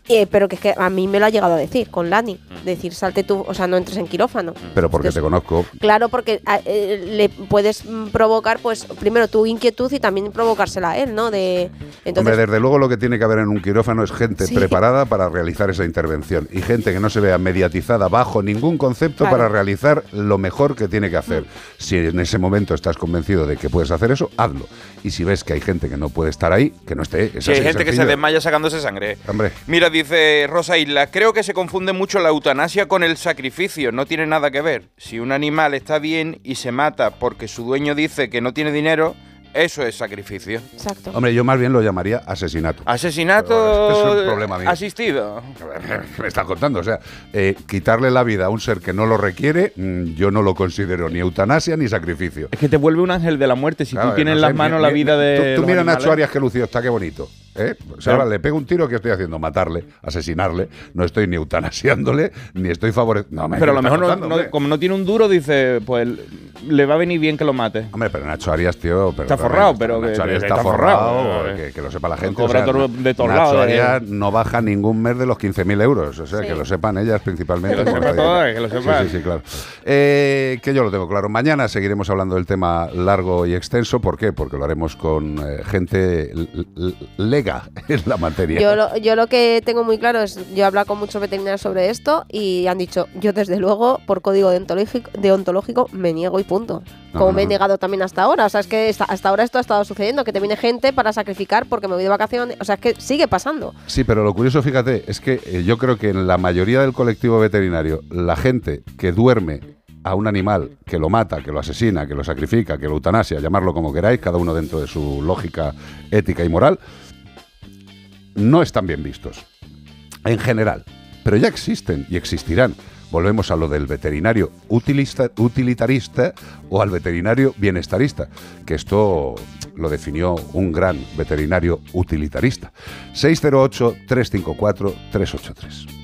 Eh, pero que es que a mí me lo ha llegado a decir con Lani. Decir, salte tú, o sea, no entres en quirófano. Pero porque te conozco, Claro, porque a- eh, le puedes mm, provocar, pues, primero tu inquietud y también provocársela a él, ¿no? De, entonces, Hombre, desde luego lo que tiene que haber en un quirófano es gente Sí. preparada para realizar esa intervención y gente que no se vea mediatizada bajo ningún concepto Claro. para realizar lo mejor que tiene que hacer. Si en ese momento estás convencido de que puedes hacer eso, hazlo. Y si ves que hay gente que no puede estar ahí, que no esté. Es Si hay gente que se desmaya sacándose sangre. Hombre, Mira, dice Rosa Isla, creo que se confunde mucho la eutanasia con el sacrificio, no tiene nada que ver. Si un animal está bien y se mata porque su dueño dice que no tiene dinero, eso es sacrificio. Exacto. hombre, yo más bien lo llamaría asesinato. Asesinato Pero es un problema mío. asistido. ¿Qué me estás contando? O sea, eh, quitarle la vida a un ser que no lo requiere, mm, yo no lo considero ni eutanasia ni sacrificio. Es que te vuelve un ángel de la muerte si Claro, tú tienes no en las manos la vida de. Tú, tú los mira animales. Nacho Arias que lució, está qué bonito. ¿Eh? O sea, ahora le pego un tiro, ¿qué estoy haciendo? Matarle, asesinarle. No estoy ni eutanasiándole, ni estoy favoreciendo. Pero a lo mejor, no- no- como no tiene un duro, dice, pues le va a venir bien que lo mate. Hombre, pero Nacho Arias, tío. Pero, Está forrado, pero Nacho que- Arias que está, está forrado, forrado, que, que lo sepa la gente. cobra todo- no- de todos Nacho lados, eh. Arias no baja ningún mes de los 15.000 euros. O sea, que lo sepan ellas principalmente. Que lo como sepa rey. todas, que lo Sí, sepan. Sí, sí, claro. Eh, que yo lo tengo claro. Mañana seguiremos hablando del tema largo y extenso. ¿Por qué? Porque lo haremos con eh, gente l- lega en la materia. Yo lo, yo lo que tengo muy claro es, yo he hablado con muchos veterinarios sobre esto y han dicho, yo desde luego, por código deontológico, deontológico me niego y punto. Como Ajá. me he negado también hasta ahora. O sea, es que hasta ahora esto ha estado sucediendo, que te viene gente para sacrificar porque me voy de vacaciones. O sea, es que sigue pasando. Sí, pero lo curioso, fíjate, es que eh, yo creo que en la mayoría del colectivo veterinario, la gente que duerme a un animal, que lo mata, que lo asesina, que lo sacrifica, que lo eutanasia, llamarlo como queráis, cada uno dentro de su lógica ética y moral, no están bien vistos. En general. Pero ya existen y existirán. Volvemos a lo del veterinario utilista- utilitarista o al veterinario bienestarista, que esto lo definió un gran veterinario utilitarista. 608-354-383.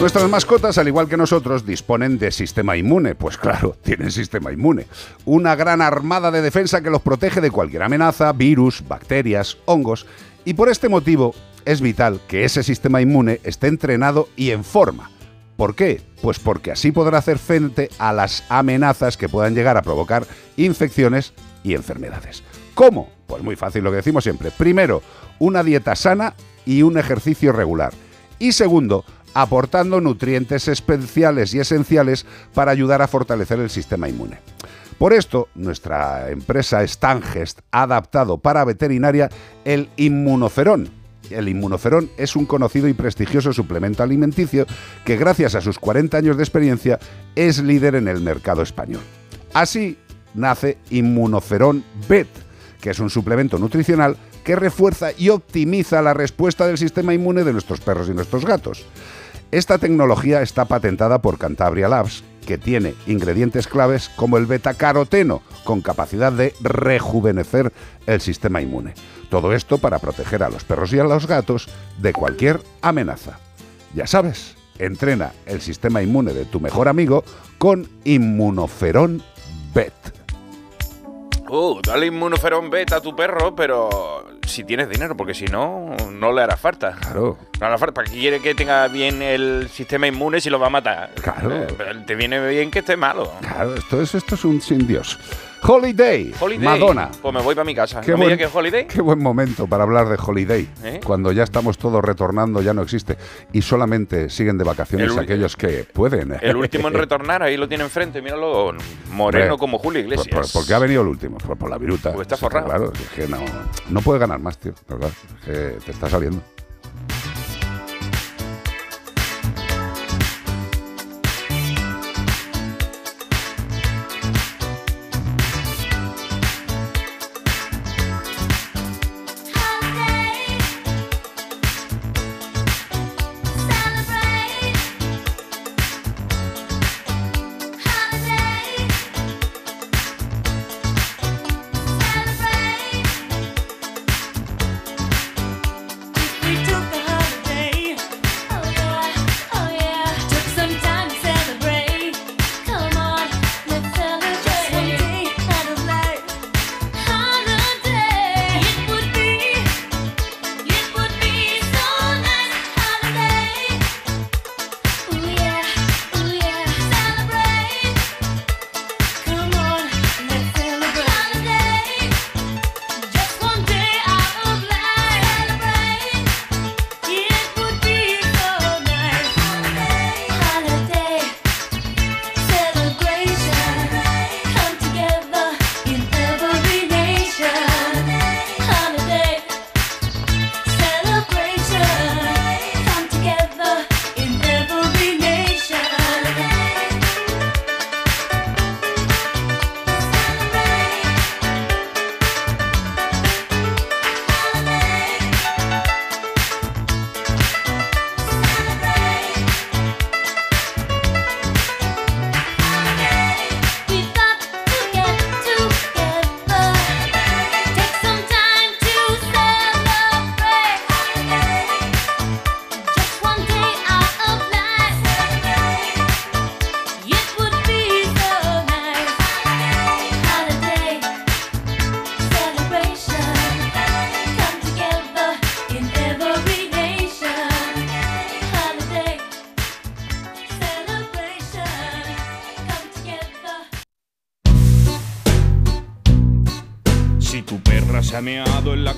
Nuestras mascotas, al igual que nosotros, disponen de sistema inmune. Pues claro, tienen sistema inmune. Una gran armada de defensa que los protege de cualquier amenaza, virus, bacterias, hongos. Y por este motivo es vital que ese sistema inmune esté entrenado y en forma. ¿Por qué? Pues porque así podrá hacer frente a las amenazas que puedan llegar a provocar infecciones y enfermedades. ¿Cómo? Pues muy fácil lo que decimos siempre. Primero, una dieta sana y un ejercicio regular. Y segundo, aportando nutrientes especiales y esenciales para ayudar a fortalecer el sistema inmune. Por esto, nuestra empresa Stangest ha adaptado para veterinaria el inmunoferón. El inmunoferón es un conocido y prestigioso suplemento alimenticio que gracias a sus 40 años de experiencia es líder en el mercado español. Así nace Inmunoferón Bet, que es un suplemento nutricional que refuerza y optimiza la respuesta del sistema inmune de nuestros perros y nuestros gatos. Esta tecnología está patentada por Cantabria Labs, que tiene ingredientes claves como el betacaroteno, con capacidad de rejuvenecer el sistema inmune. Todo esto para proteger a los perros y a los gatos de cualquier amenaza. Ya sabes, entrena el sistema inmune de tu mejor amigo con Inmunoferón Bet. Uh, dale inmunoferón beta a tu perro, pero si tienes dinero, porque si no, no le hará falta. Claro. No le hará falta. ¿Para qué quiere que tenga bien el sistema inmune si lo va a matar? Claro. Eh, pero te viene bien que esté malo. Claro, esto es, esto es un sin Dios. Holiday, Holiday. Madonna. Pues me voy para mi casa. Qué ¿No buen- que holiday? Qué buen momento para hablar de Holiday. ¿Eh? Cuando ya estamos todos retornando, ya no existe. Y solamente siguen de vacaciones El aquellos que pueden. El último en retornar, ahí lo tiene enfrente, míralo, moreno como Julio Iglesias. por- ¿por qué ha venido el último? Por, por la viruta. Pues está forrado. Claro, es que no, no puede ganar más, tío. ¿verdad? Es que te está saliendo.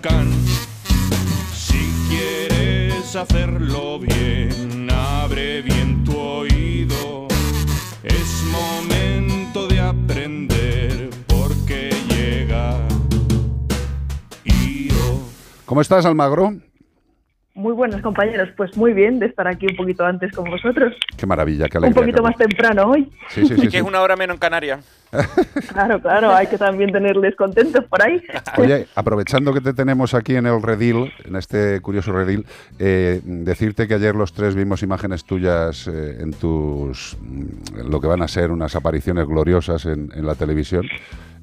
can. Si quieres hacerlo bien, abre bien tu oído. Es momento de aprender porque llega. ¿Cómo estás, Almagro? Muy buenos compañeros, pues muy bien de estar aquí un poquito antes con vosotros. Qué maravilla, qué Un alegría. poquito más temprano hoy. Sí, sí, sí, que sí. es una hora menos en Canarias. Claro, claro, hay que también tenerles contentos por ahí. Oye, aprovechando que te tenemos aquí en el redil, en este curioso redil, eh, decirte que ayer los tres vimos imágenes tuyas eh, en tus, mm, en lo que van a ser unas apariciones gloriosas en, en la televisión.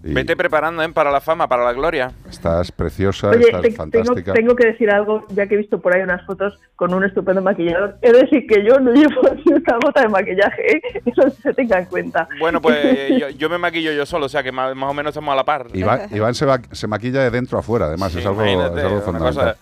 Y Vete preparando, ¿eh? Para la fama, para la gloria. estás preciosa, Oye, estás te- tengo, fantástica. tengo que decir algo, ya que he visto por ahí unas fotos con un estupendo maquillador. De decir que yo no llevo ni una gota de maquillaje, ¿eh? eso se tenga en cuenta. Bueno, pues yo, yo me maquillo yo solo, o sea que más, más o menos estamos a la par. Iván, Iván se, va- se maquilla de dentro a afuera, además, Sí, es algo, es una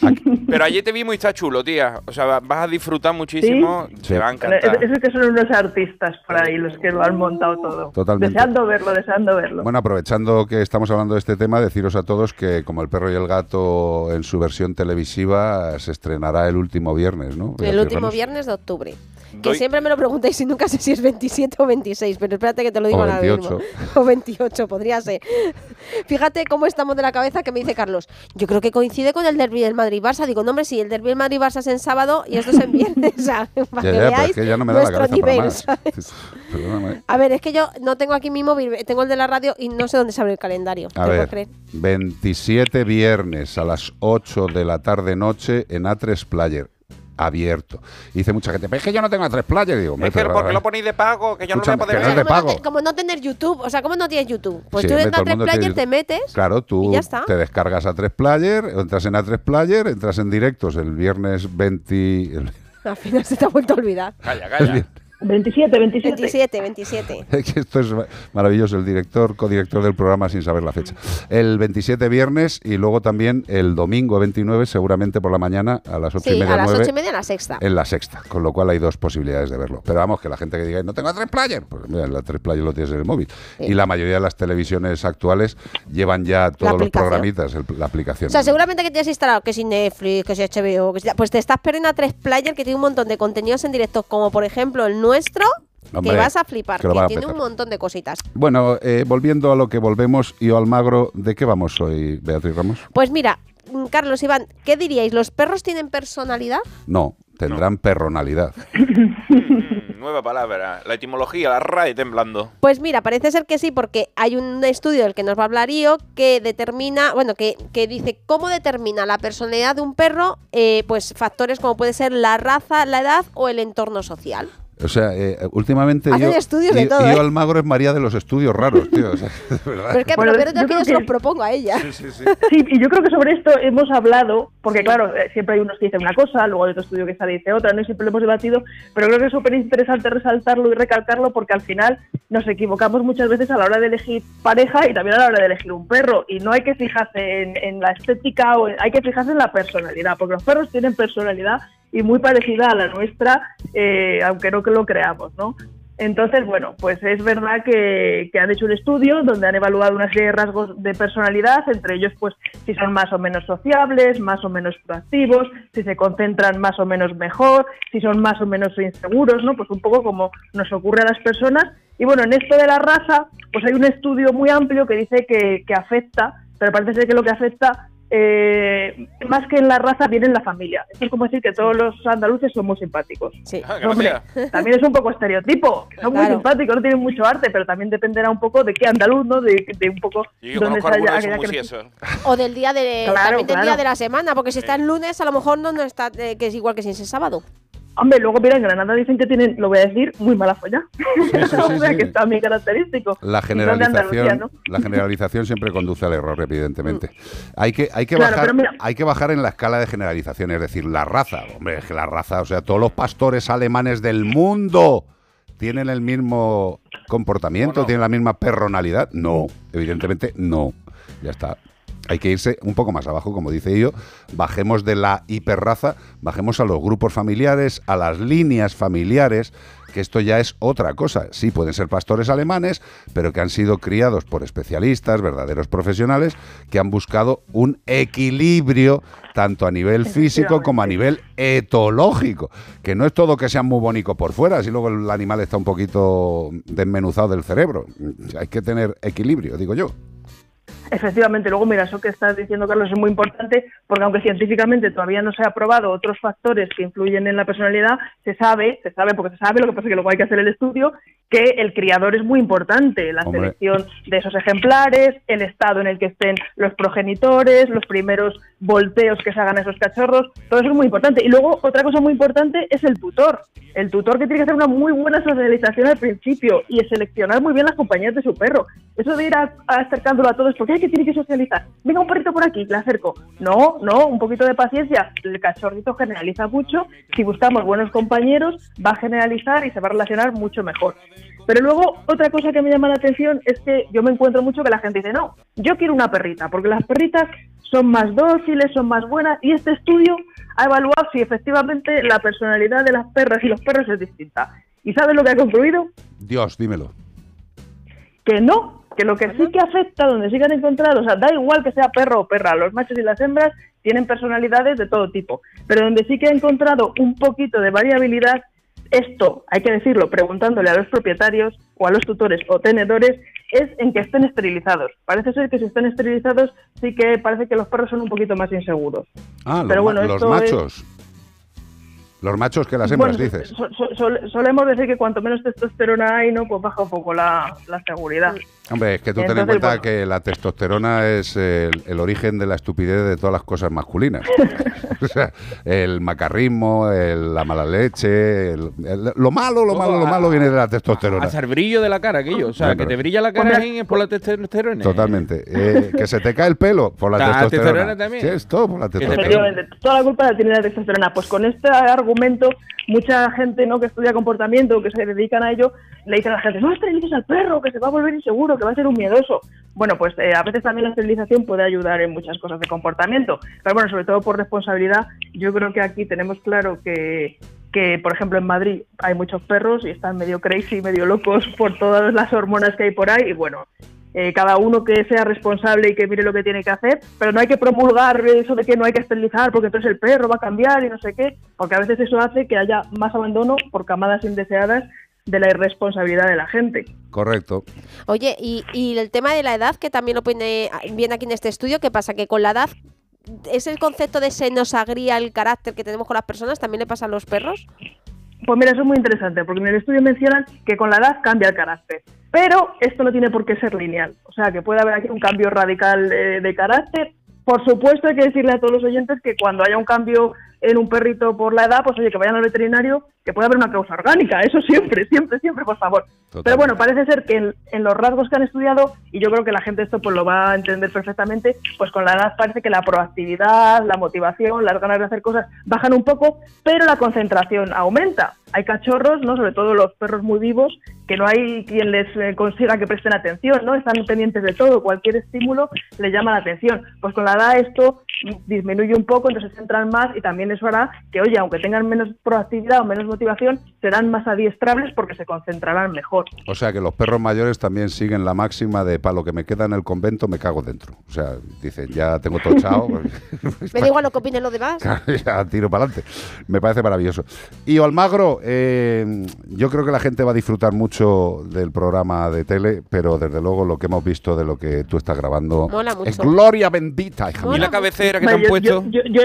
Pero ayer te vimos y está chulo, tía. O sea, va- vas a disfrutar muchísimo. Sí. Te va a encantar. Es, es que son unos artistas por ahí los que lo han montado todo. Totalmente. Deseando verlo, deseando verlo. Bueno, aprovechando que estamos hablando de este tema, deciros a todos que como El perro y el gato en su versión televisiva se estrenará el último viernes, ¿no? El último Ramos? viernes de octubre. Que Doy- siempre me lo preguntáis y nunca sé si es 27 o 26, pero espérate que te lo digo O ahora 28. mismo. O 28, podría ser. Fíjate cómo estamos de la cabeza que me dice Carlos. Yo creo que coincide con el derby del Madrid-Barça. Digo, no, hombre, sí, el derby del Madrid-Barça es en sábado y esto es en viernes. Para Ya, que ya, pero veáis es que ya no me da la nuestro cabeza nivel, para más. A ver, es que yo no tengo aquí mi móvil, tengo el de la radio y no sé dónde se abre el calendario. A ¿te ver, creer? 27 viernes a las 8 de la tarde-noche en A3 Player. Abierto. Y dice mucha gente, pero es que yo no tengo A3 Player. Digo, hombre, Es que, ¿por qué lo ponéis de pago? Que yo Escúchame, no lo voy a poder no ver. de Como no te- Como no tener YouTube, o sea, ¿cómo no tienes YouTube? Pues Sí, tú en A3 mundo Player te metes. Claro, tú y ya está. te descargas A3 Player, entras en A3 Player, entras en directos el viernes 20... el- Al final se te ha vuelto a olvidar. Calla, vier- 27, 27. 27, 27. Es que esto es maravilloso, el director, codirector del programa sin saber la fecha. El 27 viernes y luego también el domingo 29, seguramente por la mañana a las 8 y media, a las 9, 8 y media en la sexta. en la sexta, con lo cual hay dos posibilidades de verlo. Pero vamos, que la gente que diga, no tengo a tres player, pues mira, la tres player lo tienes en el móvil. Y la mayoría de las televisiones actuales llevan ya todos los programitas, el- la aplicación. O sea, seguramente que tienes instalado que si Netflix, que si HBO, que si- pues te estás perdiendo a tres player que tiene un montón de contenidos en directo, como por ejemplo el nuestro, Hombre, que vas a flipar, que tiene un montón de cositas. Bueno, eh, volviendo a lo que volvemos, y Almagro, ¿de qué vamos hoy, Beatriz Ramos? Pues mira, mm, Carlos Iván, ¿qué diríais? ¿Los perros tienen personalidad? No, tendrán perronalidad. Mm, Nueva palabra. La etimología, la RAE temblando. Pues mira, parece ser que sí, porque hay un estudio del que nos va a hablar Io que determina, bueno, que, que dice cómo determina la personalidad de un perro, eh, pues factores como puede ser la raza, la edad o el entorno social. O sea, eh, últimamente Hacen yo, estudios de yo- todo, yo ¿eh? Almagro es María de los estudios raros, tío. o sea, de verdad. Pero es que Bueno, yo es que creo yo se lo que- propongo a ella. Sí, y yo creo que sobre esto hemos hablado, porque claro, eh, siempre hay unos que dicen una cosa, luego hay otro estudio que sale y dice otra, no Y siempre lo hemos debatido, pero creo que es súper interesante resaltarlo y recalcarlo porque al final nos equivocamos muchas veces a la hora de elegir pareja y también a la hora de elegir un perro. Y no hay que fijarse en, en la estética, o en- hay que fijarse en la personalidad, porque los perros tienen personalidad y muy parecida a la nuestra, eh, aunque no que lo creamos, ¿no? Entonces, bueno, pues es verdad que, que han hecho un estudio donde han evaluado una serie de rasgos de personalidad, entre ellos, pues, si son más o menos sociables, más o menos proactivos, si se concentran más o menos mejor, si son más o menos inseguros, ¿no? Pues un poco como nos ocurre a las personas. Y bueno, en esto de la raza, pues hay un estudio muy amplio que dice que, que afecta, pero parece ser que lo que afecta eh, más que en la raza viene en la familia. Esto es como decir que todos los andaluces son muy simpáticos. Sí. Ah, hombre, también es un poco estereotipo. Son muy simpáticos, no tienen mucho arte, pero también dependerá un poco de qué andaluz, ¿no? De, de un poco dónde que crecido. siesos. O del día de Claro, también del claro. día de la semana, porque si está el lunes, a lo mejor no, no está, eh, que es igual que si es el sábado. Hombre, luego mira, en Granada dicen que tienen, lo voy a decir, muy mala folla. sí, o sea, sí. que está bien característico. La generalización, la generalización siempre conduce al error, evidentemente. Hay que, hay que Claro, bajar, mira- hay que bajar en la escala de generalización, es decir, la raza. Hombre, es que la raza, o sea, todos los pastores alemanes del mundo tienen el mismo comportamiento, tienen la misma personalidad. No, evidentemente no. Ya está. Hay que irse un poco más abajo, como dice yo, bajemos de la hiperraza, bajemos a los grupos familiares, a las líneas familiares, que esto ya es otra cosa. Sí, pueden ser pastores alemanes, pero que han sido criados por especialistas, verdaderos profesionales, que han buscado un equilibrio tanto a nivel físico como a nivel etológico, que no es todo que sea muy bonito por fuera, si luego el animal está un poquito desmenuzado del cerebro. Hay que tener equilibrio, digo yo. Efectivamente, luego mira, eso que estás diciendo, Carlos, es muy importante porque aunque científicamente todavía no se ha probado otros factores que influyen en la personalidad, se sabe, se sabe porque se sabe, lo que pasa es que luego hay que hacer el estudio, que el criador es muy importante, la Hombre. selección de esos ejemplares, el estado en el que estén los progenitores, los primeros volteos que se hagan a esos cachorros, todo eso es muy importante. Y luego otra cosa muy importante es el tutor, el tutor que tiene que hacer una muy buena socialización al principio y seleccionar muy bien las compañías de su perro. Eso de ir a- acercándolo a todos, porque que tiene que socializar. Venga un perrito por aquí, le acerco. No, no, un poquito de paciencia. El cachorrito generaliza mucho. Si buscamos buenos compañeros, va a generalizar y se va a relacionar mucho mejor. Pero luego, otra cosa que me llama la atención es que yo me encuentro mucho que la gente dice, no, yo quiero una perrita, porque las perritas son más dóciles, son más buenas, y este estudio ha evaluado si efectivamente la personalidad de las perras y los perros es distinta. ¿Y sabes lo que ha concluido? Dios, dímelo. que no, que lo que sí que afecta donde sí que han encontrado, o sea, da igual que sea perro o perra, los machos y las hembras tienen personalidades de todo tipo, pero donde sí que ha encontrado un poquito de variabilidad, esto hay que decirlo preguntándole a los propietarios o a los tutores o tenedores, es en que estén esterilizados. Parece ser que si están esterilizados sí que parece que los perros son un poquito más inseguros. Ah, los, Pero ma- bueno, los esto es- machos. Los machos que las hembras, Bueno, dices. so- so- sol- solemos decir que cuanto menos testosterona hay, ¿no? Pues baja un poco la, la seguridad. Hombre, es que tú ten en cuenta bueno. que la testosterona es el, el origen de la estupidez de todas las cosas masculinas. o sea, el macarrismo, el- la mala leche, el- el- lo malo, lo malo, lo malo viene de la testosterona. Hasta el brillo de la cara, aquello. O sea, Bueno, que te brilla la cara es por la testosterona. Totalmente. Eh, que se te cae el pelo por la, La testosterona. testosterona también. Sí, es todo por la testosterona. Efectivamente, toda la culpa la tiene la testosterona. Pues con este argumento, mucha gente no que estudia comportamiento, que se dedican a ello, le dicen a la gente, no esterilices al perro, que se va a volver inseguro, que va a ser un miedoso. Bueno, pues eh, a veces también la esterilización puede ayudar en muchas cosas de comportamiento. Pero bueno, sobre todo por responsabilidad, yo creo que aquí tenemos claro que, que por ejemplo, en Madrid hay muchos perros y están medio crazy, medio locos por todas las hormonas que hay por ahí. Y bueno, eh, cada uno que sea responsable y que mire lo que tiene que hacer, pero no hay que promulgar eso de que no hay que esterilizar porque entonces el perro va a cambiar y no sé qué, porque a veces eso hace que haya más abandono por camadas indeseadas de la irresponsabilidad de la gente. Correcto. Oye, y, y el tema de la edad, que también lo pone bien aquí en este estudio, ¿qué pasa? Que con la edad, ¿es el concepto de se nos agría el carácter que tenemos con las personas? ¿También le pasa a los perros? Pues mira, eso es muy interesante, porque en el estudio mencionan que con la edad cambia el carácter. Pero esto no tiene por qué ser lineal. O sea, que puede haber aquí un cambio radical eh, de carácter. Por supuesto, hay que decirle a todos los oyentes que cuando haya un cambio en un perrito por la edad, pues oye, que vayan al veterinario, que puede haber una causa orgánica. Eso siempre, siempre, siempre, por favor. Pero bueno, parece ser que en, en los rasgos que han estudiado, y yo creo que la gente esto pues lo va a entender perfectamente, pues con la edad parece que la proactividad, la motivación, las ganas de hacer cosas bajan un poco, pero la concentración aumenta. Hay cachorros, ¿no? sobre todo los perros muy vivos, que no hay quien les eh, consiga que presten atención, ¿no? Están pendientes de todo, cualquier estímulo les llama la atención. Pues con la edad esto disminuye un poco, entonces se centran más y también eso hará que, oye, aunque tengan menos proactividad o menos motivación, serán más adiestrables porque se concentrarán mejor. O sea que los perros mayores también siguen la máxima de para lo que me queda en el convento me cago dentro. O sea, dicen, ya tengo todo echado, Me da igual lo que opinen los demás. ya tiro para adelante. Me parece maravilloso. Y Almagro, eh, yo creo que la gente va a disfrutar mucho del programa de tele, pero desde luego lo que hemos visto de lo que tú estás grabando Mola mucho. es gloria bendita, hija Y la cabecera que te han puesto. Yo, yo, yo-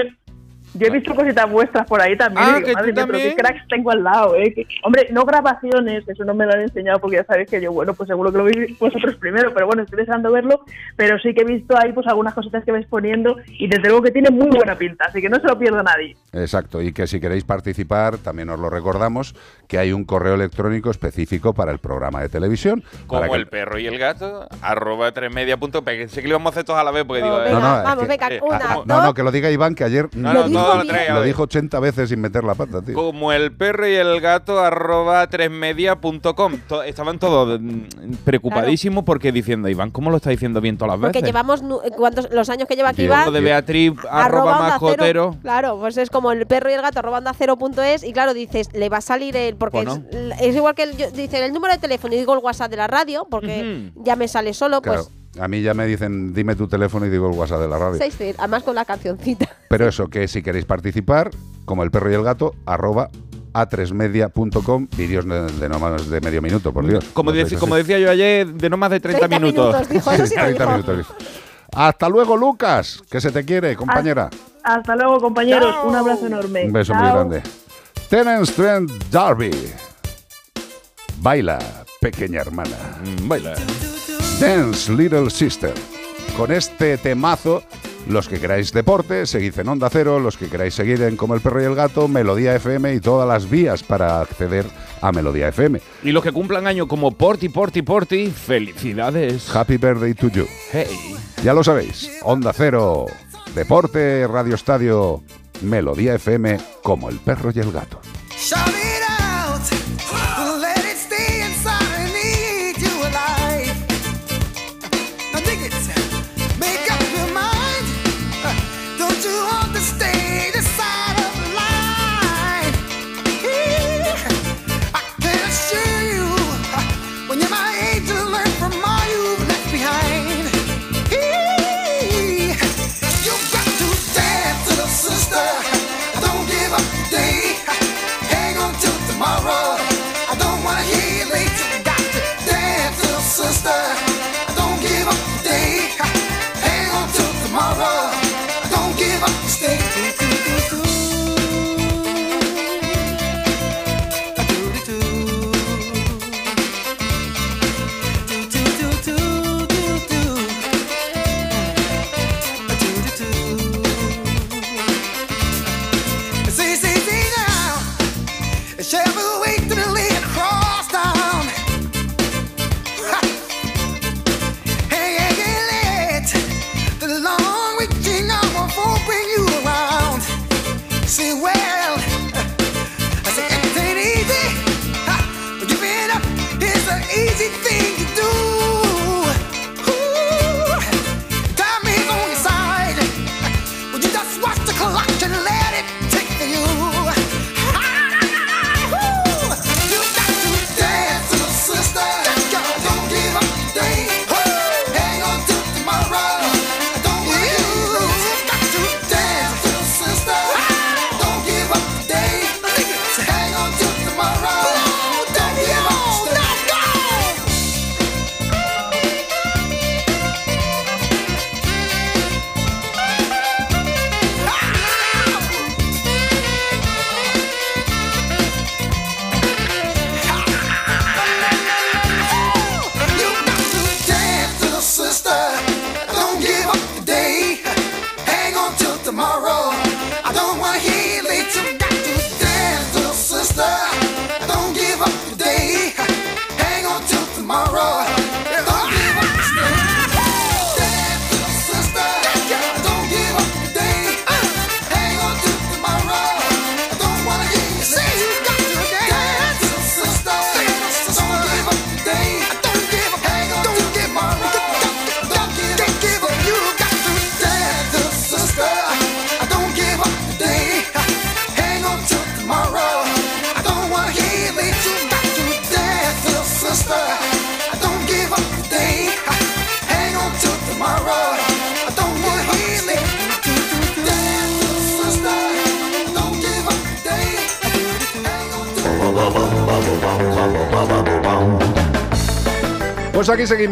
yo he visto cositas vuestras por ahí también. Ah, digo, que madre tú mía, pero qué cracks tengo al lado, ¿eh? Que- hombre, no grabaciones, eso no me lo han enseñado porque ya sabéis que yo, bueno, pues seguro que lo veis vosotros primero, pero bueno, estoy deseando verlo. Pero sí que he visto ahí pues algunas cositas que vais poniendo y desde luego que tiene muy buena pinta, así que no se lo pierda nadie. Exacto, y que si queréis participar, también os lo recordamos, que hay un correo electrónico específico para el programa de televisión. para Como que- el perro y el gato, arroba tres media punto pe, que Sé que lo vamos a hacer todos a la vez porque digo... venga, eh, No, no, es vamos, que- venga, eh, una, Ah, dos. no, no, que lo diga Iván, que ayer No, no, dijo lo trae lo dijo 80 veces sin meter la pata, tío. Como el perro y el gato arroba tresmedia.com. To- Estaban todos mm, preocupadísimos porque diciendo, Iván, ¿cómo lo está diciendo bien todas las Porque veces? llevamos nu- ¿cuántos, los años que lleva aquí. Iván. De Beatriz arroba mascotero. Cero. Claro, pues es como el perro y el gato arroba onda cero punto es y claro, dices, le va a salir el porque Pues es, es igual que el, yo- dice el número de teléfono y digo el WhatsApp de la radio porque ya me sale solo, Claro, pues a mí ya me dicen, dime tu teléfono y digo el WhatsApp de la radio. seis, además con la cancioncita. Pero eso, que si queréis participar, como el perro y el gato, arroba a3media.com, vídeos de, de no más de medio minuto, por Dios. Como, decía yo ayer, de no más de 30, 30 minutos, dijo, eso sí lo 30 dijo. minutos. Hasta luego, Lucas, que se te quiere, compañera. Hasta luego, compañeros. Un abrazo enorme. Un beso muy grande. Terence Trent D'Arby. Baila, pequeña hermana. baila. Dance, Little Sister. Con este temazo, los que queráis deporte, seguid en Onda Cero. Los que queráis seguir en Como el Perro y el Gato, Melodía FM y todas las vías para acceder a Melodía FM. Y los que cumplan año como Porti, Porti, Porti, felicidades. Happy birthday to you. Hey. Ya lo sabéis, Onda Cero, Deporte, Radio Estadio, Melodía FM, como el perro y el gato.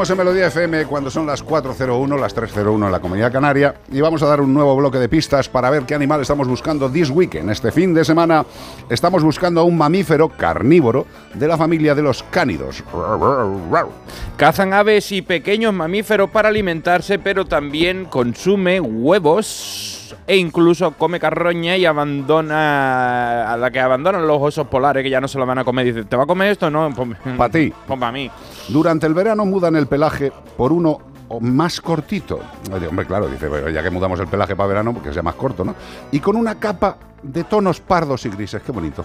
En Melodía FM cuando son las 4.01, las 3.01 en la Comunidad Canaria y vamos a dar un nuevo bloque de pistas para ver qué animal estamos buscando this weekend. Este fin de semana estamos buscando a un mamífero carnívoro de la familia de los cánidos. Cazan aves y pequeños mamíferos para alimentarse, pero también consume huevos e incluso come carroña y abandona a la que abandonan los osos polares que ya no se lo van a comer. Dice, ¿te va a comer esto? No, Para ti. Pues para mí. Durante el verano mudan el pelaje por uno más cortito. Oye, Hombre, claro, dice, bueno, ya que mudamos el pelaje para verano, porque sea más corto, ¿no? Y con una capa de tonos pardos y grises, qué bonito.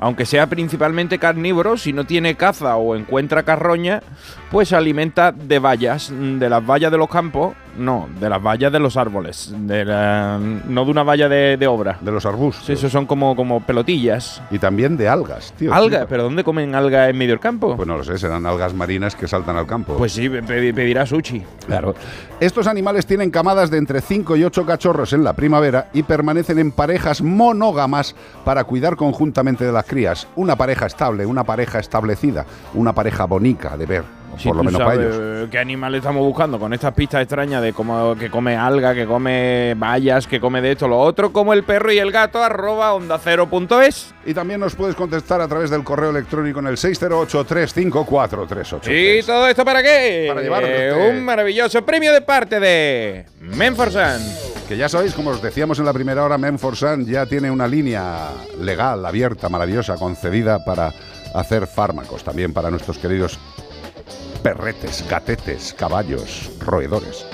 Aunque sea principalmente carnívoro, si no tiene caza o encuentra carroña, pues se alimenta de bayas, de las bayas de los campos, no, de las bayas de los árboles, de la- no de una valla de, de obra. De los arbustos. Sí, eso son como, como pelotillas. Y también de algas, tío. ¿Algas? flipa. ¿Pero dónde comen algas en medio del campo? Pues no lo sé, serán algas marinas que saltan al campo. Pues sí, pe- pedirá sushi. Claro. Estos animales tienen camadas de entre 5 y 8 cachorros en la primavera y permanecen en parejas monógamas para cuidar conjuntamente de las crías. Una pareja estable, una pareja establecida, una pareja bonica de ver. Si por lo tú menos para ellos. ¿Qué animal estamos buscando con estas pistas extrañas de cómo que come alga, que come bayas, que come de esto, lo otro, como el perro y el gato, arroba onda cero punto es. Y también nos puedes contestar a través del correo electrónico en el 608-354-383. ¿Y todo esto para qué? Para llevarte- un maravilloso premio de parte de Menforsan. Que ya sabéis, como os decíamos en la primera hora, Menforsan ya tiene una línea legal, abierta, maravillosa, concedida para hacer fármacos, también para nuestros queridos perretes, gatetes, caballos, roedores.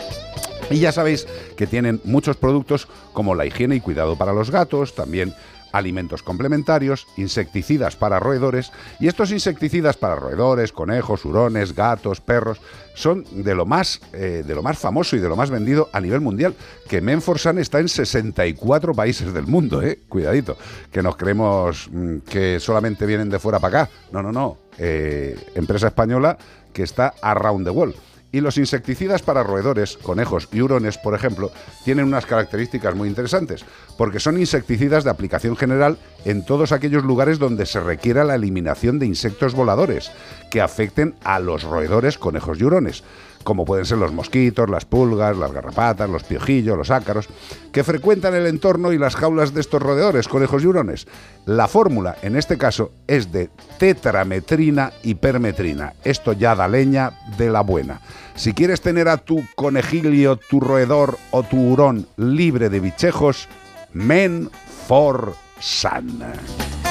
Y ya sabéis que tienen muchos productos como la higiene y cuidado para los gatos, también alimentos complementarios, insecticidas para roedores, y estos insecticidas para roedores, conejos, hurones, gatos, perros, son de lo más, eh, de lo más famoso y de lo más vendido a nivel mundial, que Menforsan está en 64 países del mundo, ¿eh? Cuidadito, que nos creemos mm, que solamente vienen de fuera para acá. No, no, no. Eh, empresa española que está around the world. Y los insecticidas para roedores, conejos y hurones, por ejemplo, tienen unas características muy interesantes, porque son insecticidas de aplicación general en todos aquellos lugares donde se requiera la eliminación de insectos voladores que afecten a los roedores, conejos y hurones, como pueden ser los mosquitos, las pulgas, las garrapatas, los piojillos, los ácaros, que frecuentan el entorno y las jaulas de estos roedores, conejos y hurones. La fórmula, en este caso, es de tetrametrina y permetrina. Esto ya da leña de la buena. Si quieres tener a tu conejilio, tu roedor o tu hurón libre de bichejos, Men for Sun.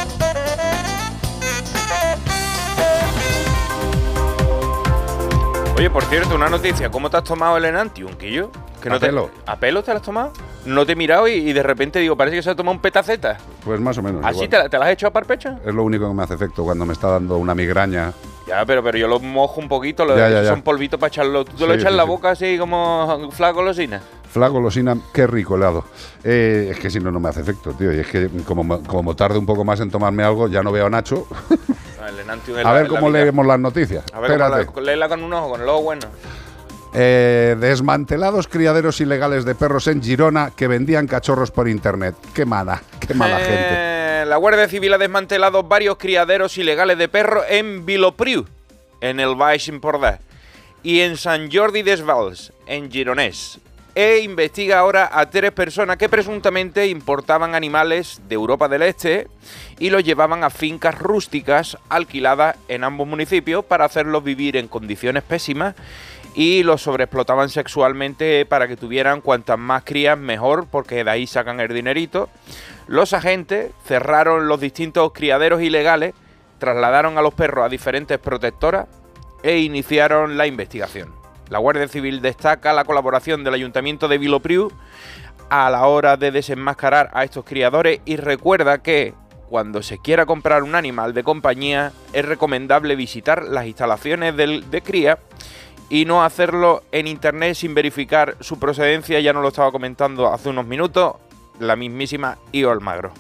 Oye, por cierto, una noticia. ¿Cómo te has tomado el Enantium, Quillo? Que A te- pelo. ¿A pelo te lo has tomado? No te he mirado y, y de repente digo, parece que se ha tomado un petaceta. Pues más o menos. ¿Así igual. te, la- te has hecho a parpecho? Es lo único que me hace efecto cuando me está dando una migraña. Ya, pero, pero yo lo mojo un poquito, lo Ya, ya, ya. son polvitos para echarlo. ¿Tú te lo echas en sí, la sí. boca así como flagolosina? Flagolosina, qué rico helado. Eh, es que si no, no me hace efecto, tío. Y es que como, como tarde un poco más en tomarme algo, ya no veo a Nacho. El a ver la cómo leemos las noticias. A ver, la, léela con un ojo, con el ojo bueno. Eh, desmantelados criaderos ilegales de perros en Girona que vendían cachorros por internet. Qué mala, qué mala gente. Eh, La Guardia Civil ha desmantelado varios criaderos ilegales de perros en Vilopriu, en el Baix Empordà, y en San Jordi Desvalls, en Gironès. E investiga ahora a tres personas que presuntamente importaban animales de Europa del Este y los llevaban a fincas rústicas alquiladas en ambos municipios para hacerlos vivir en condiciones pésimas y los sobreexplotaban sexualmente para que tuvieran cuantas más crías mejor porque de ahí sacan el dinerito. Los agentes cerraron los distintos criaderos ilegales, trasladaron a los perros a diferentes protectoras e iniciaron la investigación. La Guardia Civil destaca la colaboración del Ayuntamiento de Vilopriu a la hora de desenmascarar a estos criadores y recuerda que cuando se quiera comprar un animal de compañía es recomendable visitar las instalaciones de cría y no hacerlo en internet sin verificar su procedencia, ya nos lo estaba comentando hace unos minutos la mismísima Io Almagro.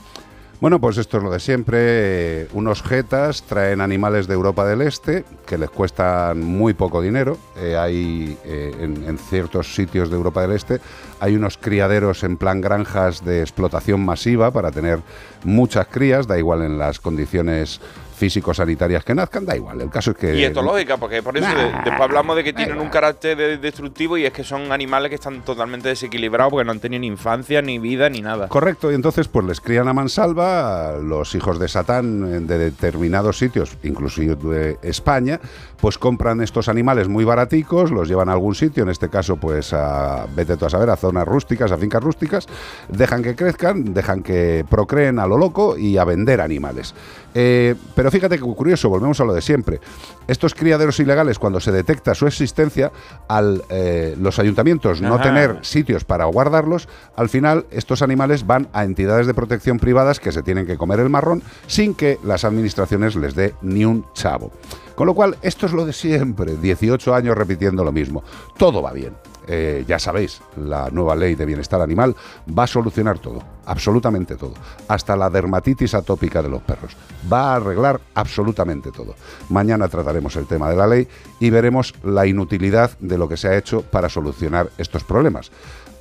Bueno, pues esto es lo de siempre. Unos jetas traen animales de Europa del Este que les cuestan muy poco dinero. Eh, hay eh, en, en ciertos sitios de Europa del Este hay unos criaderos en plan granjas de explotación masiva para tener muchas crías, da igual en las condiciones físico-sanitarias que nazcan, da igual. El caso es que Y esto lógica, porque por eso Nah, después hablamos de que tienen un carácter de- destructivo y es que son animales que están totalmente desequilibrados porque no han tenido ni infancia, ni vida, ni nada. Correcto, y entonces pues les crían a mansalva, los hijos de Satán de determinados sitios, inclusive de España, pues compran estos animales muy baraticos, los llevan a algún sitio, en este caso pues a, vete tú a saber, a zonas rústicas, a fincas rústicas, dejan que crezcan, dejan que procreen a lo loco y a vender animales. Eh, pero fíjate que curioso, volvemos a lo de siempre. Estos criaderos ilegales, cuando se detecta su existencia, al eh, los ayuntamientos no Ajá. tener sitios para guardarlos, al final estos animales van a entidades de protección privadas que se tienen que comer el marrón sin que las administraciones les dé ni un chavo. Con lo cual, esto es lo de siempre, 18 años repitiendo lo mismo. Todo va bien. Eh, ya sabéis, la nueva ley de bienestar animal va a solucionar todo, absolutamente todo, hasta la dermatitis atópica de los perros. Va a arreglar absolutamente todo. Mañana trataremos el tema de la ley y veremos la inutilidad de lo que se ha hecho para solucionar estos problemas.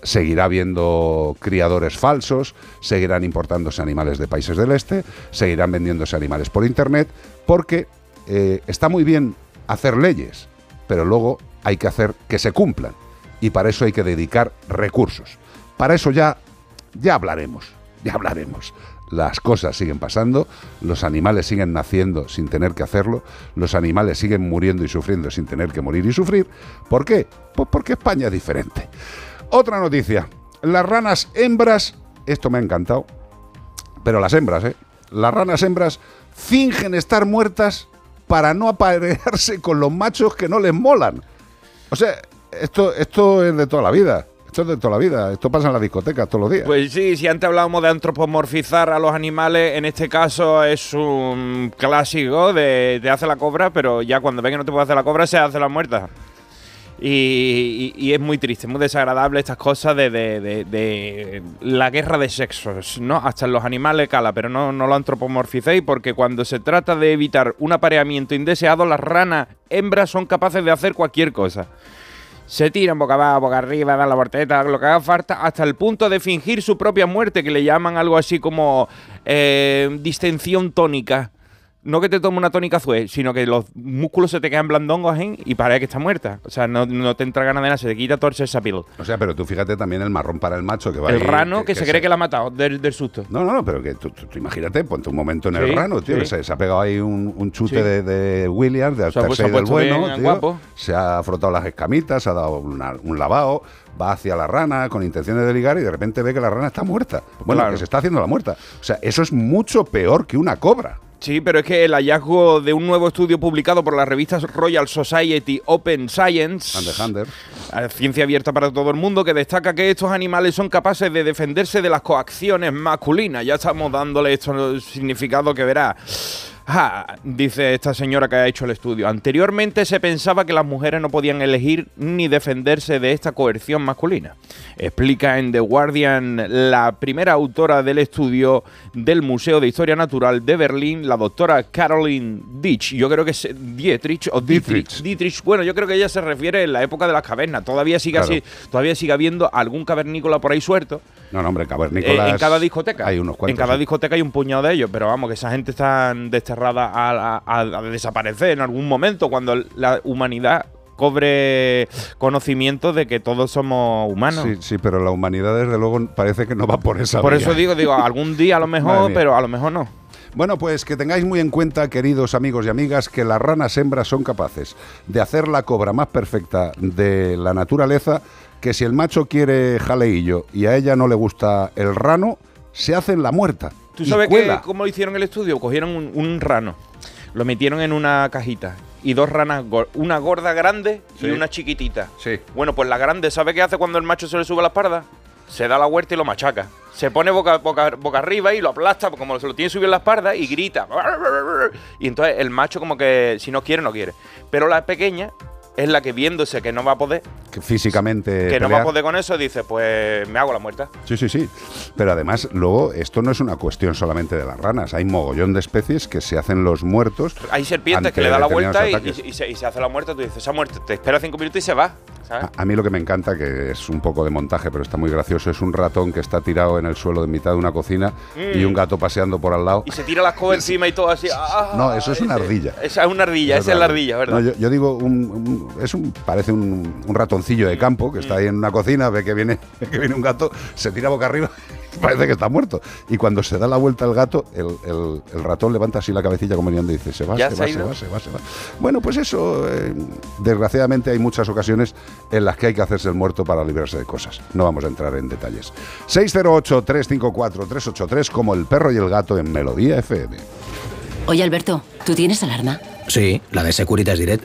Seguirá habiendo criadores falsos, seguirán importándose animales de países del este, seguirán vendiéndose animales por internet, porque eh, está muy bien hacer leyes, pero luego hay que hacer que se cumplan. Y para eso hay que dedicar recursos. Para eso ya, ya hablaremos, ya hablaremos. Las cosas siguen pasando, los animales siguen naciendo sin tener que hacerlo, los animales siguen muriendo y sufriendo sin tener que morir y sufrir. ¿Por qué? Pues porque España es diferente. Otra noticia. Las ranas hembras, esto me ha encantado, pero las hembras, ¿eh? Las ranas hembras fingen estar muertas para no aparearse con los machos que no les molan. O sea, esto, esto es de toda la vida. Esto es de toda la vida. Esto pasa en las discotecas todos los días. Pues sí, si antes hablábamos de antropomorfizar a los animales, en este caso es un clásico de, de hace la cobra, pero ya cuando ve que no te puede hacer la cobra, se hace la muerta. Y, y- es muy triste, muy desagradable estas cosas de, la guerra de sexos, ¿no? Hasta en los animales cala, pero no, lo antropomorficéis porque cuando se trata de evitar un apareamiento indeseado, las ranas hembras son capaces de hacer cualquier cosa. Se tiran boca abajo, boca arriba, dan la voltereta, lo que haga falta, hasta el punto de fingir su propia muerte, que le llaman algo así como eh, distensión tónica. No que te tome una tónica azul, sino que los músculos se te quedan blandongos ¿eh? y parece que está muerta. O sea, no, no te entra ganas de nada, se te quita todo esa piel. O sea, pero tú fíjate también el marrón para el macho que va El ahí, rano que, se, cree que la ha matado del, del susto. No, no, no, pero que tú, tú- tú imagínate, ponte un momento en el rano, tío, sí. que se, se ha pegado ahí un, un chute Sí. de, de Williams, de Se ha pu- se ha Alter del bueno, bien tío, guapo. se ha frotado las escamitas, se ha dado una- un lavado, va hacia la rana con intenciones de ligar y de repente ve que la rana está muerta. Bueno, Claro. que se está haciendo la muerta. O sea, eso es mucho peor que una cobra. Sí, pero es que el hallazgo de un nuevo estudio publicado por la revista Royal Society Open Science, the Hunter. a ciencia abierta para todo el mundo, que destaca que estos animales son capaces de defenderse de las coacciones masculinas. Ya estamos dándole esto el significado que verá. Dice esta señora que ha hecho el estudio. Anteriormente se pensaba que las mujeres no podían elegir ni defenderse de esta coerción masculina. Explica en The Guardian la primera autora del estudio del Museo de Historia Natural de Berlín, la doctora Caroline Ditch. Yo creo que es Dietrich o Dietrich. Dietrich. Bueno, yo creo que ella se refiere en la época de las cavernas. Todavía sigue Claro. así, todavía sigue habiendo algún cavernícola por ahí suelto. No, no, hombre, Eh, cavernícolas. en cada discoteca. Hay unos cuantos. En cada sí. discoteca hay un puñado de ellos, pero vamos, que esa gente está desterrada a, a- desaparecer en algún momento cuando la humanidad cobre conocimiento de que todos somos humanos. Sí, sí, pero la humanidad desde luego parece que no va por esa Por vía. eso digo, digo, algún día a lo mejor, pero a lo mejor no. Bueno, pues que tengáis muy en cuenta, queridos amigos y amigas, que las ranas hembras son capaces de hacer la cobra más perfecta de la naturaleza, que si el macho quiere jaleillo y a ella no le gusta el rano, se hacen la muerta. ¿Tú sabes que, cómo hicieron el estudio? Cogieron un, un rano, lo metieron en una cajita y dos ranas, una gorda grande Sí. y una chiquitita. Sí. Bueno, pues la grande, ¿sabe qué hace cuando el macho se le sube a la espalda? Se da la vuelta y lo machaca. Se pone boca, boca, boca arriba y lo aplasta como se lo tiene subido en la espalda y grita. Y entonces el macho como que si no quiere, no quiere. Pero la pequeña es la que viéndose que no va a poder, Que físicamente. que no va a poder con eso, dice, pues me hago la muerta. Sí, sí, sí. Pero además, luego, esto no es una cuestión solamente de las ranas. Hay mogollón de especies que se hacen los muertos. Hay serpientes que le da la vuelta y, y- y se, y se hace la muerta. Tú dices, se ha muerto. Te espera cinco minutos y se va. ¿sabes? A, a mí lo que me encanta, que es un poco de montaje, pero está muy gracioso, es un ratón que está tirado en el suelo en mitad de una cocina y Mm. un gato paseando por al lado. Y se tira las cosas encima y todo así. ¡ah! No, eso es una Ese- ardilla. Esa es una ardilla, esa es la ardilla, ¿verdad? No, yo, yo digo, un, un- es un, parece un, un ratoncillo de campo que está ahí en una cocina, ve que viene, ve que viene un gato, se tira boca arriba, parece que está muerto. Y cuando se da la vuelta el gato, el, el- el ratón levanta así la cabecilla como mirando y dice, se va, se se va, se va, se va, se va. Bueno, pues eso, eh, desgraciadamente hay muchas ocasiones en las que hay que hacerse el muerto para librarse de cosas. No vamos a entrar en detalles. 608-354-383 como el perro y el gato en Melodía FM. Oye, Alberto, ¿tú tienes alarma? Sí, la de Securitas Direct.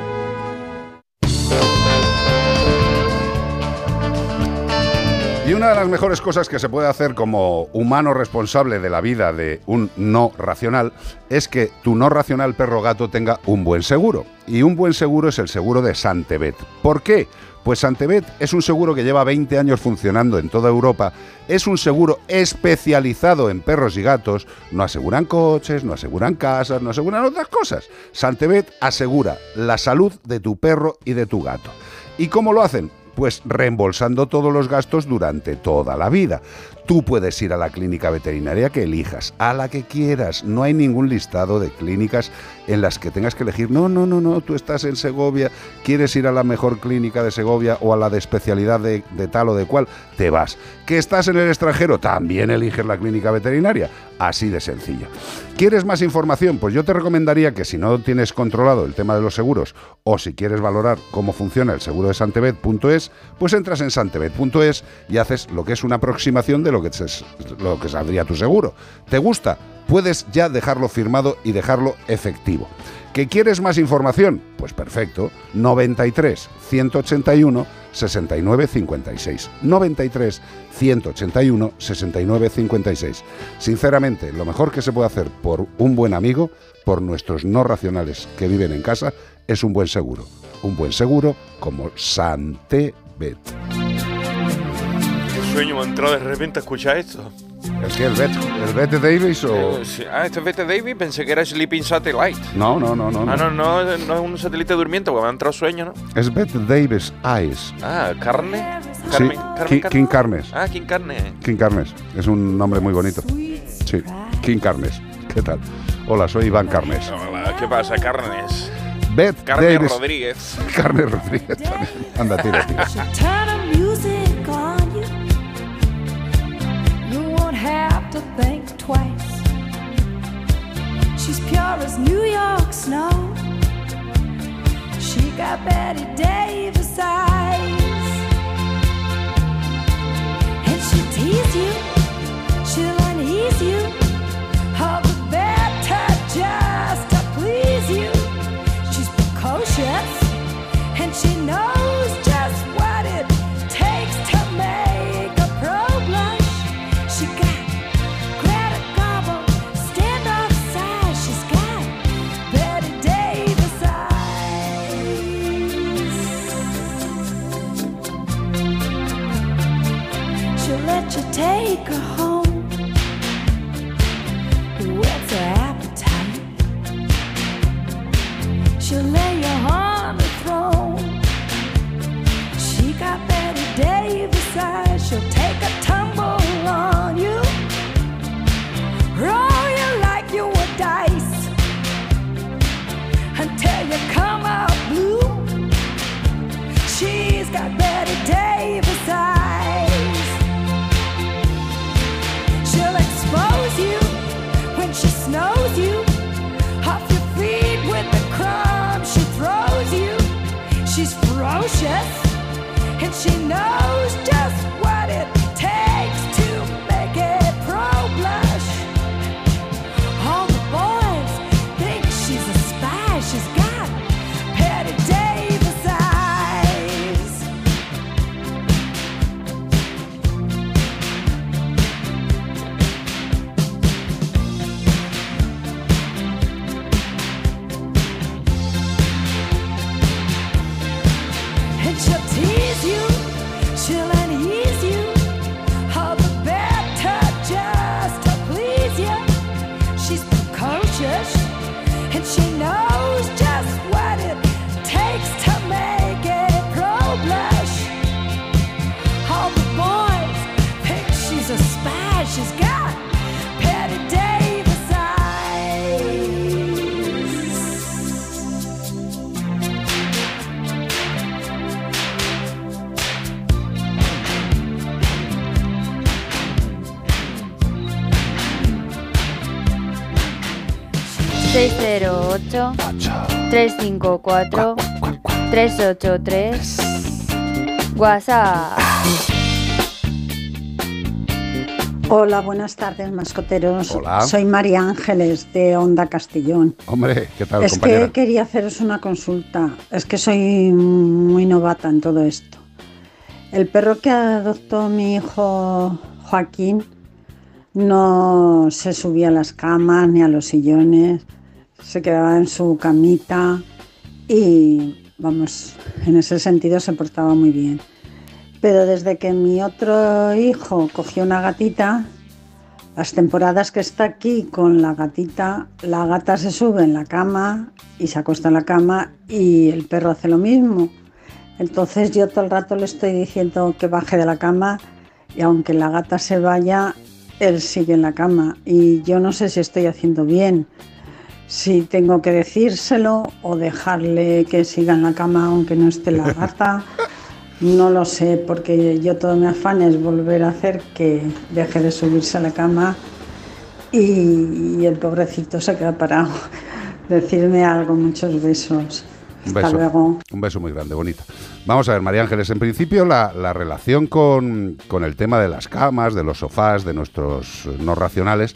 Y una de las mejores cosas que se puede hacer como humano responsable de la vida de un no racional es que tu no racional perro gato tenga un buen seguro. Y un buen seguro es el seguro de Santebet. ¿Por qué? Pues Santebet es un seguro que lleva 20 años funcionando en toda Europa, es un seguro especializado en perros y gatos, no aseguran coches, no aseguran casas, no aseguran otras cosas. Santebet asegura la salud de tu perro y de tu gato. ¿Y cómo lo hacen? Pues reembolsando todos los gastos durante toda la vida. Tú puedes ir a la clínica veterinaria que elijas, a la que quieras. No hay ningún listado de clínicas en las que tengas que elegir. No, no, no, no, tú estás en Segovia, quieres ir a la mejor clínica de Segovia o a la de especialidad de, tal o de cual, te vas. Que estás en el extranjero, también eliges la clínica veterinaria. Así de sencillo. ¿Quieres más información? Pues yo te recomendaría que si no tienes controlado el tema de los seguros o si quieres valorar cómo funciona el seguro de Santebet.es, pues entras en santebet.es y haces lo que es una aproximación de lo que, se- lo que saldría tu seguro. ¿Te gusta? Puedes ya dejarlo firmado y dejarlo efectivo. ¿Que quieres más información? Pues perfecto. 93 181 69 56. 93 181 69 56. Sinceramente, lo mejor que se puede hacer por un buen amigo, por nuestros no racionales que viven en casa, es un buen seguro. Un buen seguro como Santebet. Sueño me ha entrado de repente a escuchar esto. ¿El qué? ¿El Bet, el Bet de Davis o...? Eh, sí. Ah, este es Bette Davis, pensé que era Sleeping Satellite. No, no, no, no. Ah, no. no, no, no es un satélite durmiente, porque me ha entrado sueño, ¿no? Es Bet Davis Eyes. Ah, carne. Sí, Carmen, King, Carmen, King Carnes. Ah, King Carne. King Carnes. Es un nombre muy bonito. Sí, King Carnes. ¿Qué tal? Hola, soy Iván Carnes. Hola, ¿qué pasa, Carnes? Beth Carne Davis. Rodríguez. Carnes Rodríguez también. Anda, tira, tira. To think twice. She's pure as New York snow. She got Betty Davis eyes. And she'll tease you. Take her home. ...608... ...354... ...383... WhatsApp... Hola, buenas tardes, mascoteros. Hola. Soy María Ángeles de Onda Castellón. Hombre, ¿qué tal, es compañera? que quería haceros una consulta. Es que soy muy novata en todo esto. El perro que adoptó mi hijo Joaquín no se subía a las camas ni a los sillones, se quedaba en su camita y, vamos, en ese sentido se portaba muy bien. Pero desde que mi otro hijo cogió una gatita, las temporadas que está aquí con la gatita, la gata se sube en la cama y se acuesta en la cama y el perro hace lo mismo. Entonces yo todo el rato le estoy diciendo que baje de la cama y aunque la gata se vaya, él sigue en la cama. Y yo no sé si estoy haciendo bien, si tengo que decírselo o dejarle que siga en la cama aunque no esté la gata. No lo sé, porque yo todo mi afán es volver a hacer que deje de subirse a la cama y, y el pobrecito se queda parado. Decirme algo, muchos besos. Un Hasta luego. Un beso muy grande, bonita. Vamos a ver, María Ángeles, en principio la, la relación con, con el tema de las camas, de los sofás, de nuestros no racionales,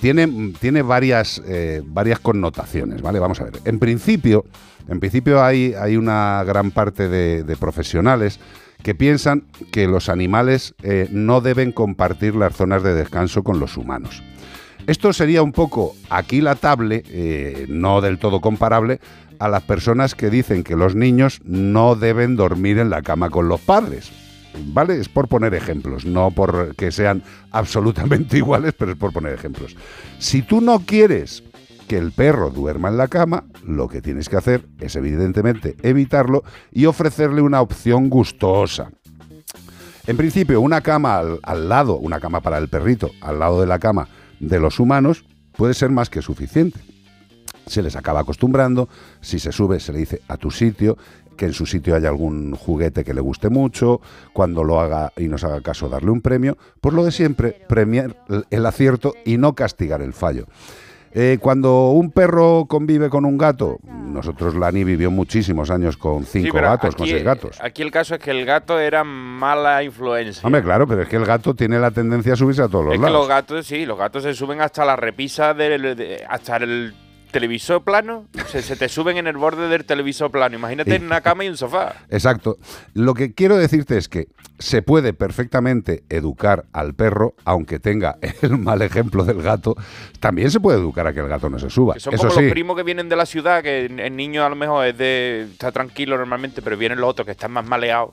tiene, tiene varias, eh, varias connotaciones, ¿vale? Vamos a ver. En principio, en principio hay, hay una gran parte de, de profesionales que piensan que los animales eh, no deben compartir las zonas de descanso con los humanos. Esto sería un poco aquilatable, eh, no del todo comparable, a las personas que dicen que los niños no deben dormir en la cama con los padres. ¿Vale? Es por poner ejemplos, no por que sean absolutamente iguales, pero es por poner ejemplos. Si tú no quieres que el perro duerma en la cama, lo que tienes que hacer es evidentemente evitarlo y ofrecerle una opción gustosa. En principio, una cama al, al lado, una cama para el perrito, al lado de la cama de los humanos, puede ser más que suficiente. Se les acaba acostumbrando, si se sube se le dice a tu sitio, que en su sitio haya algún juguete que le guste mucho, cuando lo haga y nos haga caso darle un premio, por lo de siempre, premiar el acierto y no castigar el fallo. Eh, cuando un perro convive con un gato, nosotros Lani vivió muchísimos años con cinco Sí, gatos, con seis gatos. Aquí el caso es que el gato era mala influencia. Hombre, claro, pero es que el gato tiene la tendencia a subirse a todos los es que lados. los gatos, sí, los gatos se suben hasta la repisa de- hasta el televisor plano. Se, se te suben en el borde del televisor plano. Imagínate en una cama y un sofá. Exacto. Lo que quiero decirte es que se puede perfectamente educar al perro, aunque tenga el mal ejemplo del gato, también se puede educar a que el gato no se suba. Que son Eso como sí, los primos que vienen de la ciudad, que el el niño a lo mejor es de está tranquilo normalmente, pero vienen los otros que están más maleados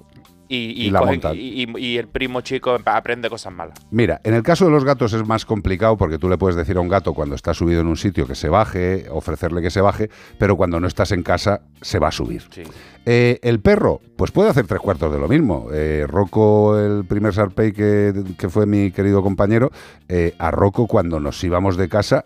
y, y Y la cogen- y el primo chico aprende cosas malas. Mira, en el caso de los gatos es más complicado porque tú le puedes decir a un gato cuando está subido en un sitio que se baje, ofrecerle que se baje, pero cuando no estás en casa se va a subir. Eh, el perro, pues puede hacer tres cuartos de lo mismo. Eh, Rocco, el primer Sarpey que, que fue mi querido compañero, eh, a Rocco cuando nos íbamos de casa,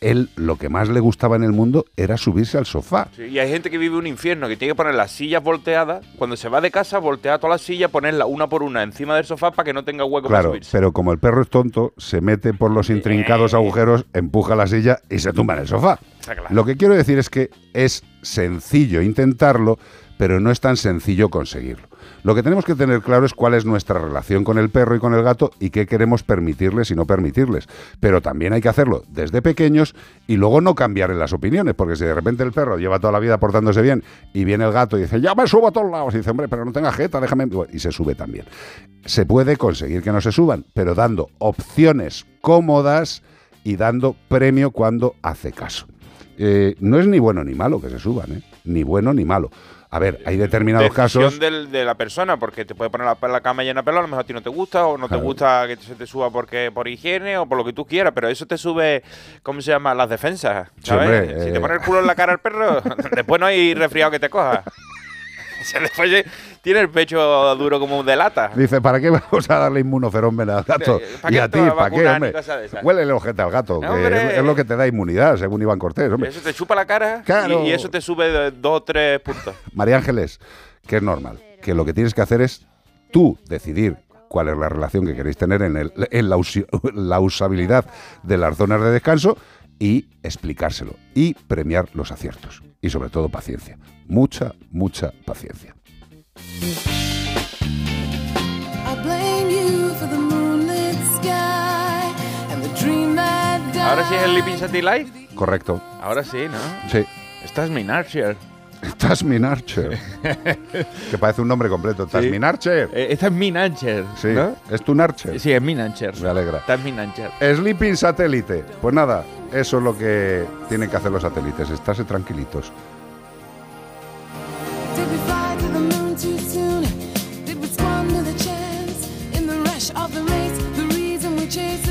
él lo que más le gustaba en el mundo era subirse al sofá. Sí, y hay gente que vive un infierno, que tiene que poner las sillas volteadas. Cuando se va de casa, voltea todas las sillas, ponerla una por una encima del sofá para que no tenga hueco para Claro, subirse. pero como el perro es tonto, se mete por los intrincados agujeros, empuja la silla y se tumba en el sofá. Claro. Lo que quiero decir es que es sencillo intentarlo, pero no es tan sencillo conseguirlo. Lo que tenemos que tener claro es cuál es nuestra relación con el perro y con el gato y qué queremos permitirles y no permitirles. Pero también hay que hacerlo desde pequeños y luego no cambiar en las opiniones, porque si de repente el perro lleva toda la vida portándose bien y viene el gato y dice, ya me subo a todos lados, y dice, hombre, pero no tenga jeta, déjame... y se sube también. Se puede conseguir que no se suban, pero dando opciones cómodas y dando premio cuando hace caso. Eh, no es ni bueno ni malo que se suban, ¿eh? ni bueno ni malo. A ver, hay determinados Decisión casos. del- de la persona, porque te puede poner la, la cama llena de pelo, a lo mejor a ti no te gusta, o no Claro. te gusta que se te suba porque por higiene o por lo que tú quieras, pero eso te sube, ¿cómo se llama? Las defensas, ¿sabes? si eh. te pone el culo en la cara al perro, después no hay resfriado que te coja. Se después ye- tiene el pecho duro como un de lata. Dice, ¿para qué vamos a darle inmunoferón al gato? ¿para y a ti, ¿para qué, hombre? Huele el ojete al gato, que es, es lo que te da inmunidad, según Iván Cortés, hombre. Eso te chupa la cara Claro. y, y eso te sube dos o tres puntos. María Ángeles, que es normal, que lo que tienes que hacer es tú decidir cuál es la relación que queréis tener en, el- en la, usi- la usabilidad de las zonas de descanso y explicárselo y premiar los aciertos. Y sobre todo paciencia. Mucha, mucha paciencia. Ahora sí es el Lipping Satellite. Correcto. Ahora sí, ¿no? Sí. Esta es mi Narcier. Tasmin Archer. que parece un nombre completo. Tasmin Archer. Eh, esta es Min Archer, Sí. ¿no? ¿Es tu Archer? Sí, es Min Archer. Me alegra. Esta es Min Archer. Sleeping Satélite. Pues nada, eso es lo que tienen que hacer los satélites, estarse tranquilitos. Chase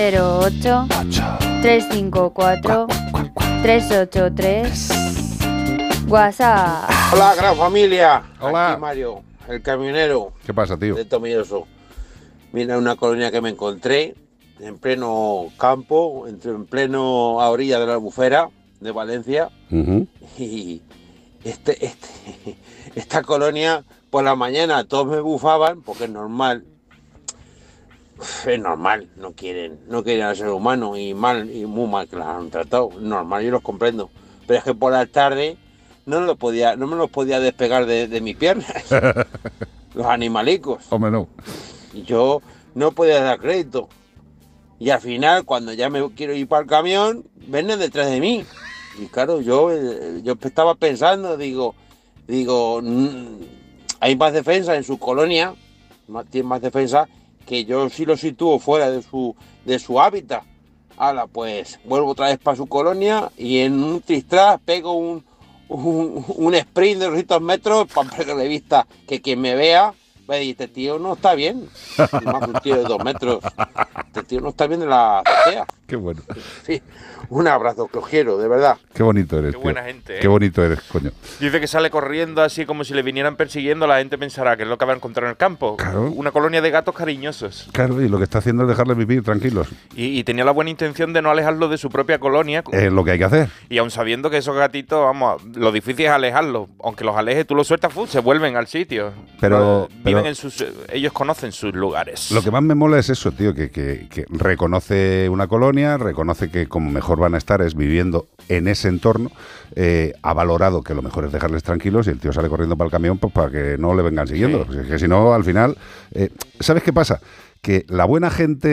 ...608... ...354... ...383... WhatsApp... Hola, gran familia. Hola. Aquí Mario, el camionero ¿Qué pasa, tío? de Tomilloso. Mira una colonia que me encontré en pleno campo, entre- en pleno a orilla de la albufera de Valencia. Y este, este, esta colonia, por la mañana todos me bufaban, porque es normal. Es normal, no quieren, no quieren al ser humano y mal, y muy mal que las han tratado. Normal, yo los comprendo. Pero es que por la tarde no, lo podía, no me los podía despegar de, de mis piernas, los animalicos. Hombre, no. Y yo no podía dar crédito. Y al final, cuando ya me quiero ir para el camión, vienen detrás de mí. Y claro, yo, eh, yo estaba pensando, digo, digo, mm, hay más defensa en su colonia, tiene más defensa que yo sí lo sitúo fuera de su, de su hábitat. Ahora, pues vuelvo otra vez para su colonia y en un tristras pego un, un, un sprint de 200 metros para perderle vista que quien me vea Ve, y este tío no está bien. Más un tío de dos metros. Este tío no está bien en la azotea. Qué bueno. Sí, un abrazo que os quiero, de verdad. Qué bonito eres. Qué tío. buena gente, ¿eh? Qué bonito eres, coño. Dice que sale corriendo así como si le vinieran persiguiendo. La gente pensará que es lo que va a encontrar en el campo. Claro. Una colonia de gatos cariñosos. Claro, y lo que está haciendo es dejarles vivir tranquilos. Y, y tenía la buena intención de no alejarlo de su propia colonia. Es lo que hay que hacer. Y aun sabiendo que esos gatitos, vamos, lo difícil es alejarlos. Aunque los alejes, tú los sueltas, se vuelven al sitio. Pero- Viven pero- en sus. Ellos conocen sus lugares. Lo que más me mola es eso, tío, que, que- que reconoce una colonia, reconoce que como mejor van a estar es viviendo en ese entorno, eh, ha valorado que lo mejor es dejarles tranquilos y el tío sale corriendo para el camión pues, para que no le vengan siguiendo. Es que si no, al final, eh, ¿sabes qué pasa? Que la buena gente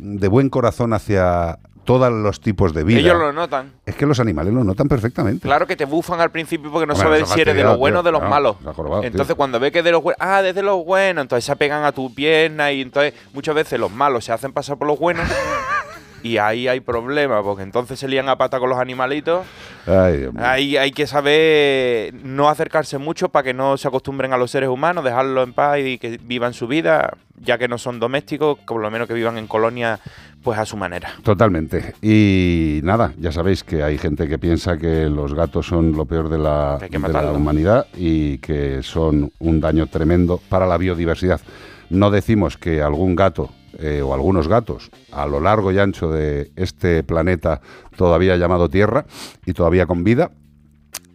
de buen corazón hacia todos los tipos de vida, Ellos lo notan. es que los animales lo notan perfectamente. Claro que te bufan al principio porque no ha si eres de los buenos o de los malos. tío. entonces cuando ve que es de los buenos, ah, desde los buenos, entonces se apegan a tu pierna y entonces muchas veces los malos se hacen pasar por los buenos y ahí hay problemas porque entonces se lían a pata con los animalitos. Ay, Dios mío. Ahí hay que saber no acercarse mucho para que no se acostumbren a los seres humanos, dejarlos en paz y que vivan su vida, ya que no son domésticos, por lo menos que vivan en colonia pues a su manera. Totalmente. Y nada, ya sabéis que hay gente que piensa que los gatos son lo peor de la, Que hay que de la humanidad y que son un daño tremendo para la biodiversidad. No decimos que algún gato eh, o algunos gatos a lo largo y ancho de este planeta todavía llamado Tierra y todavía con vida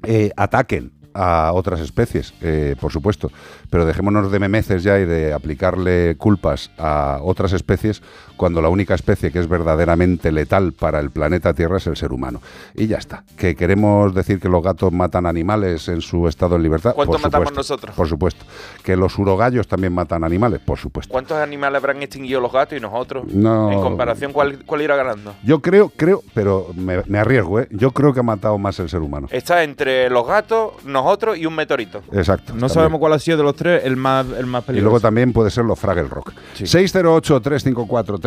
eh, ataquen a otras especies, eh, por supuesto, pero dejémonos de memeces ya y de aplicarle culpas a otras especies cuando la única especie que es verdaderamente letal para el planeta Tierra es el ser humano. Y ya está. Que queremos decir que los gatos matan animales en su estado de libertad. ¿Cuánto por matamos supuesto, nosotros? Por supuesto. Que los urogallos también matan animales, por supuesto. ¿Cuántos animales habrán extinguido los gatos y nosotros? No. En comparación, ¿cuál, cuál irá ganando? Yo creo, creo, pero me, me arriesgo, ¿eh? Yo creo que ha matado más el ser humano. Está entre los gatos, nosotros y un meteorito. Exacto. No también. sabemos cuál ha sido de los tres el más, el más Y peligroso. luego también puede ser los Fraggle Rock.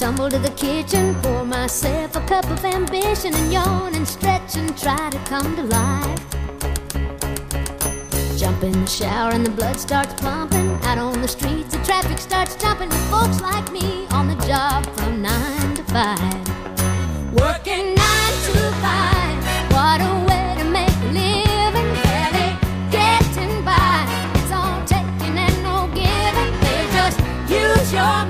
Stumble to the kitchen. Pour myself a cup of ambition and yawn and stretch and try to come to life. Jump in the shower and the blood starts pumping. Out on the streets, the traffic starts jumping with folks like me on the job from nine to five. Working nine to five. What a way to make a living. Barely getting by. It's all taking and no giving. They just use your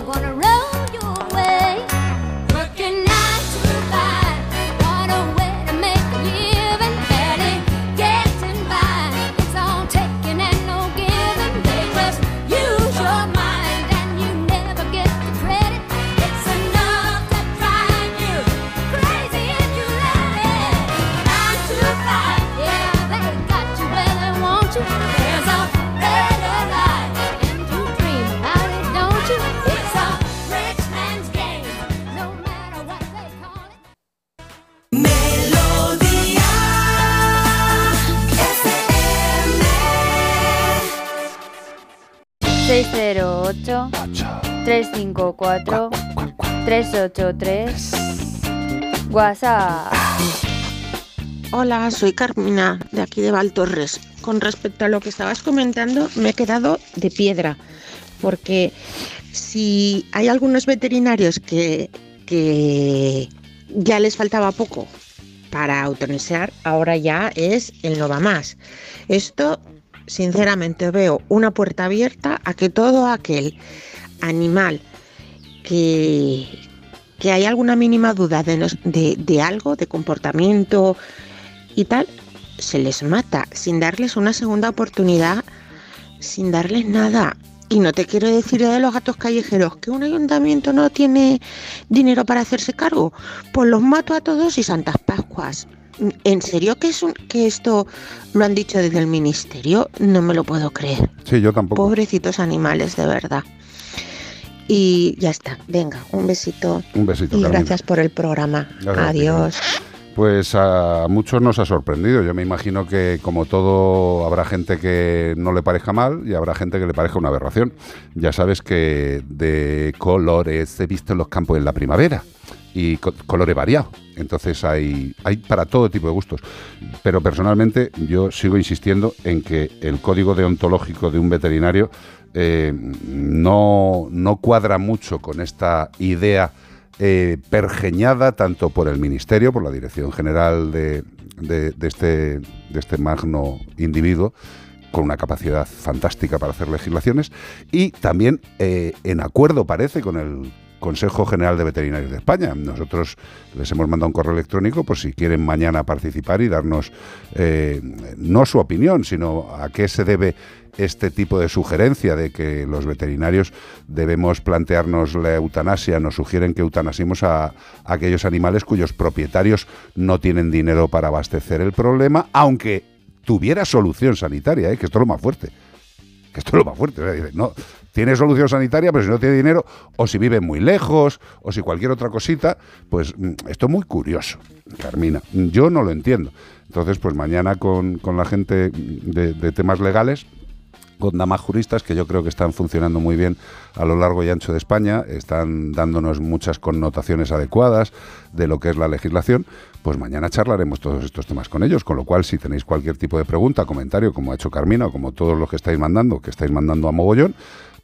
608 354 383 WhatsApp. Hola, soy Carmina, de aquí de Valtorres. Con respecto a lo que estabas comentando, me he quedado de piedra, porque si hay algunos veterinarios que, que ya les faltaba poco para eutanasiar, ahora ya es el no va más. Esto, sinceramente, veo una puerta abierta a que todo aquel animal que, que hay alguna mínima duda de, de- de algo, de comportamiento y tal, se les mata sin darles una segunda oportunidad, sin darles nada. Y no te quiero decir de los gatos callejeros, que un ayuntamiento no tiene dinero para hacerse cargo. Pues los mato a todos y Santas Pascuas. ¿En serio que, es un- que esto lo han dicho desde el ministerio? No me lo puedo creer. Sí, yo tampoco. Pobrecitos animales, de verdad. Y ya está. Venga, un besito. Un besito, Y gracias por el programa. Gracias Adiós. Pues a muchos nos ha sorprendido. Yo me imagino que, como todo, habrá gente que no le parezca mal y habrá gente que le parezca una aberración. Ya sabes que de colores he visto en los campos en la primavera y co- colores variados. Entonces hay, hay para todo tipo de gustos. Pero personalmente yo sigo insistiendo en que el código deontológico de un veterinario eh, no, no cuadra mucho con esta idea eh, pergeñada tanto por el Ministerio, por la Dirección General de, de- de este, de este magno individuo, con una capacidad fantástica para hacer legislaciones, y también eh, en acuerdo, parece, con el Consejo General de Veterinarios de España. Nosotros les hemos mandado un correo electrónico por si quieren mañana participar y darnos eh, no su opinión, sino a qué se debe este tipo de sugerencia de que los veterinarios debemos plantearnos la eutanasia, nos sugieren que eutanasemos a, aquellos animales cuyos propietarios no tienen dinero para abastecer el problema, aunque tuviera solución sanitaria, ¿eh? que esto es lo más fuerte. Que esto es lo más fuerte. no, tiene solución sanitaria, pero si no tiene dinero, o si vive muy lejos, o si cualquier otra cosita, pues mm, esto es muy curioso, Carmina. Yo no lo entiendo. Entonces, pues mañana con, con la gente de, de temas legales, con damas juristas que yo creo que están funcionando muy bien a lo largo y ancho de España, están dándonos muchas connotaciones adecuadas de lo que es la legislación, pues mañana charlaremos todos estos temas con ellos, con lo cual si tenéis cualquier tipo de pregunta, comentario, como ha hecho Carmina o como todos los que estáis mandando, que estáis mandando a mogollón,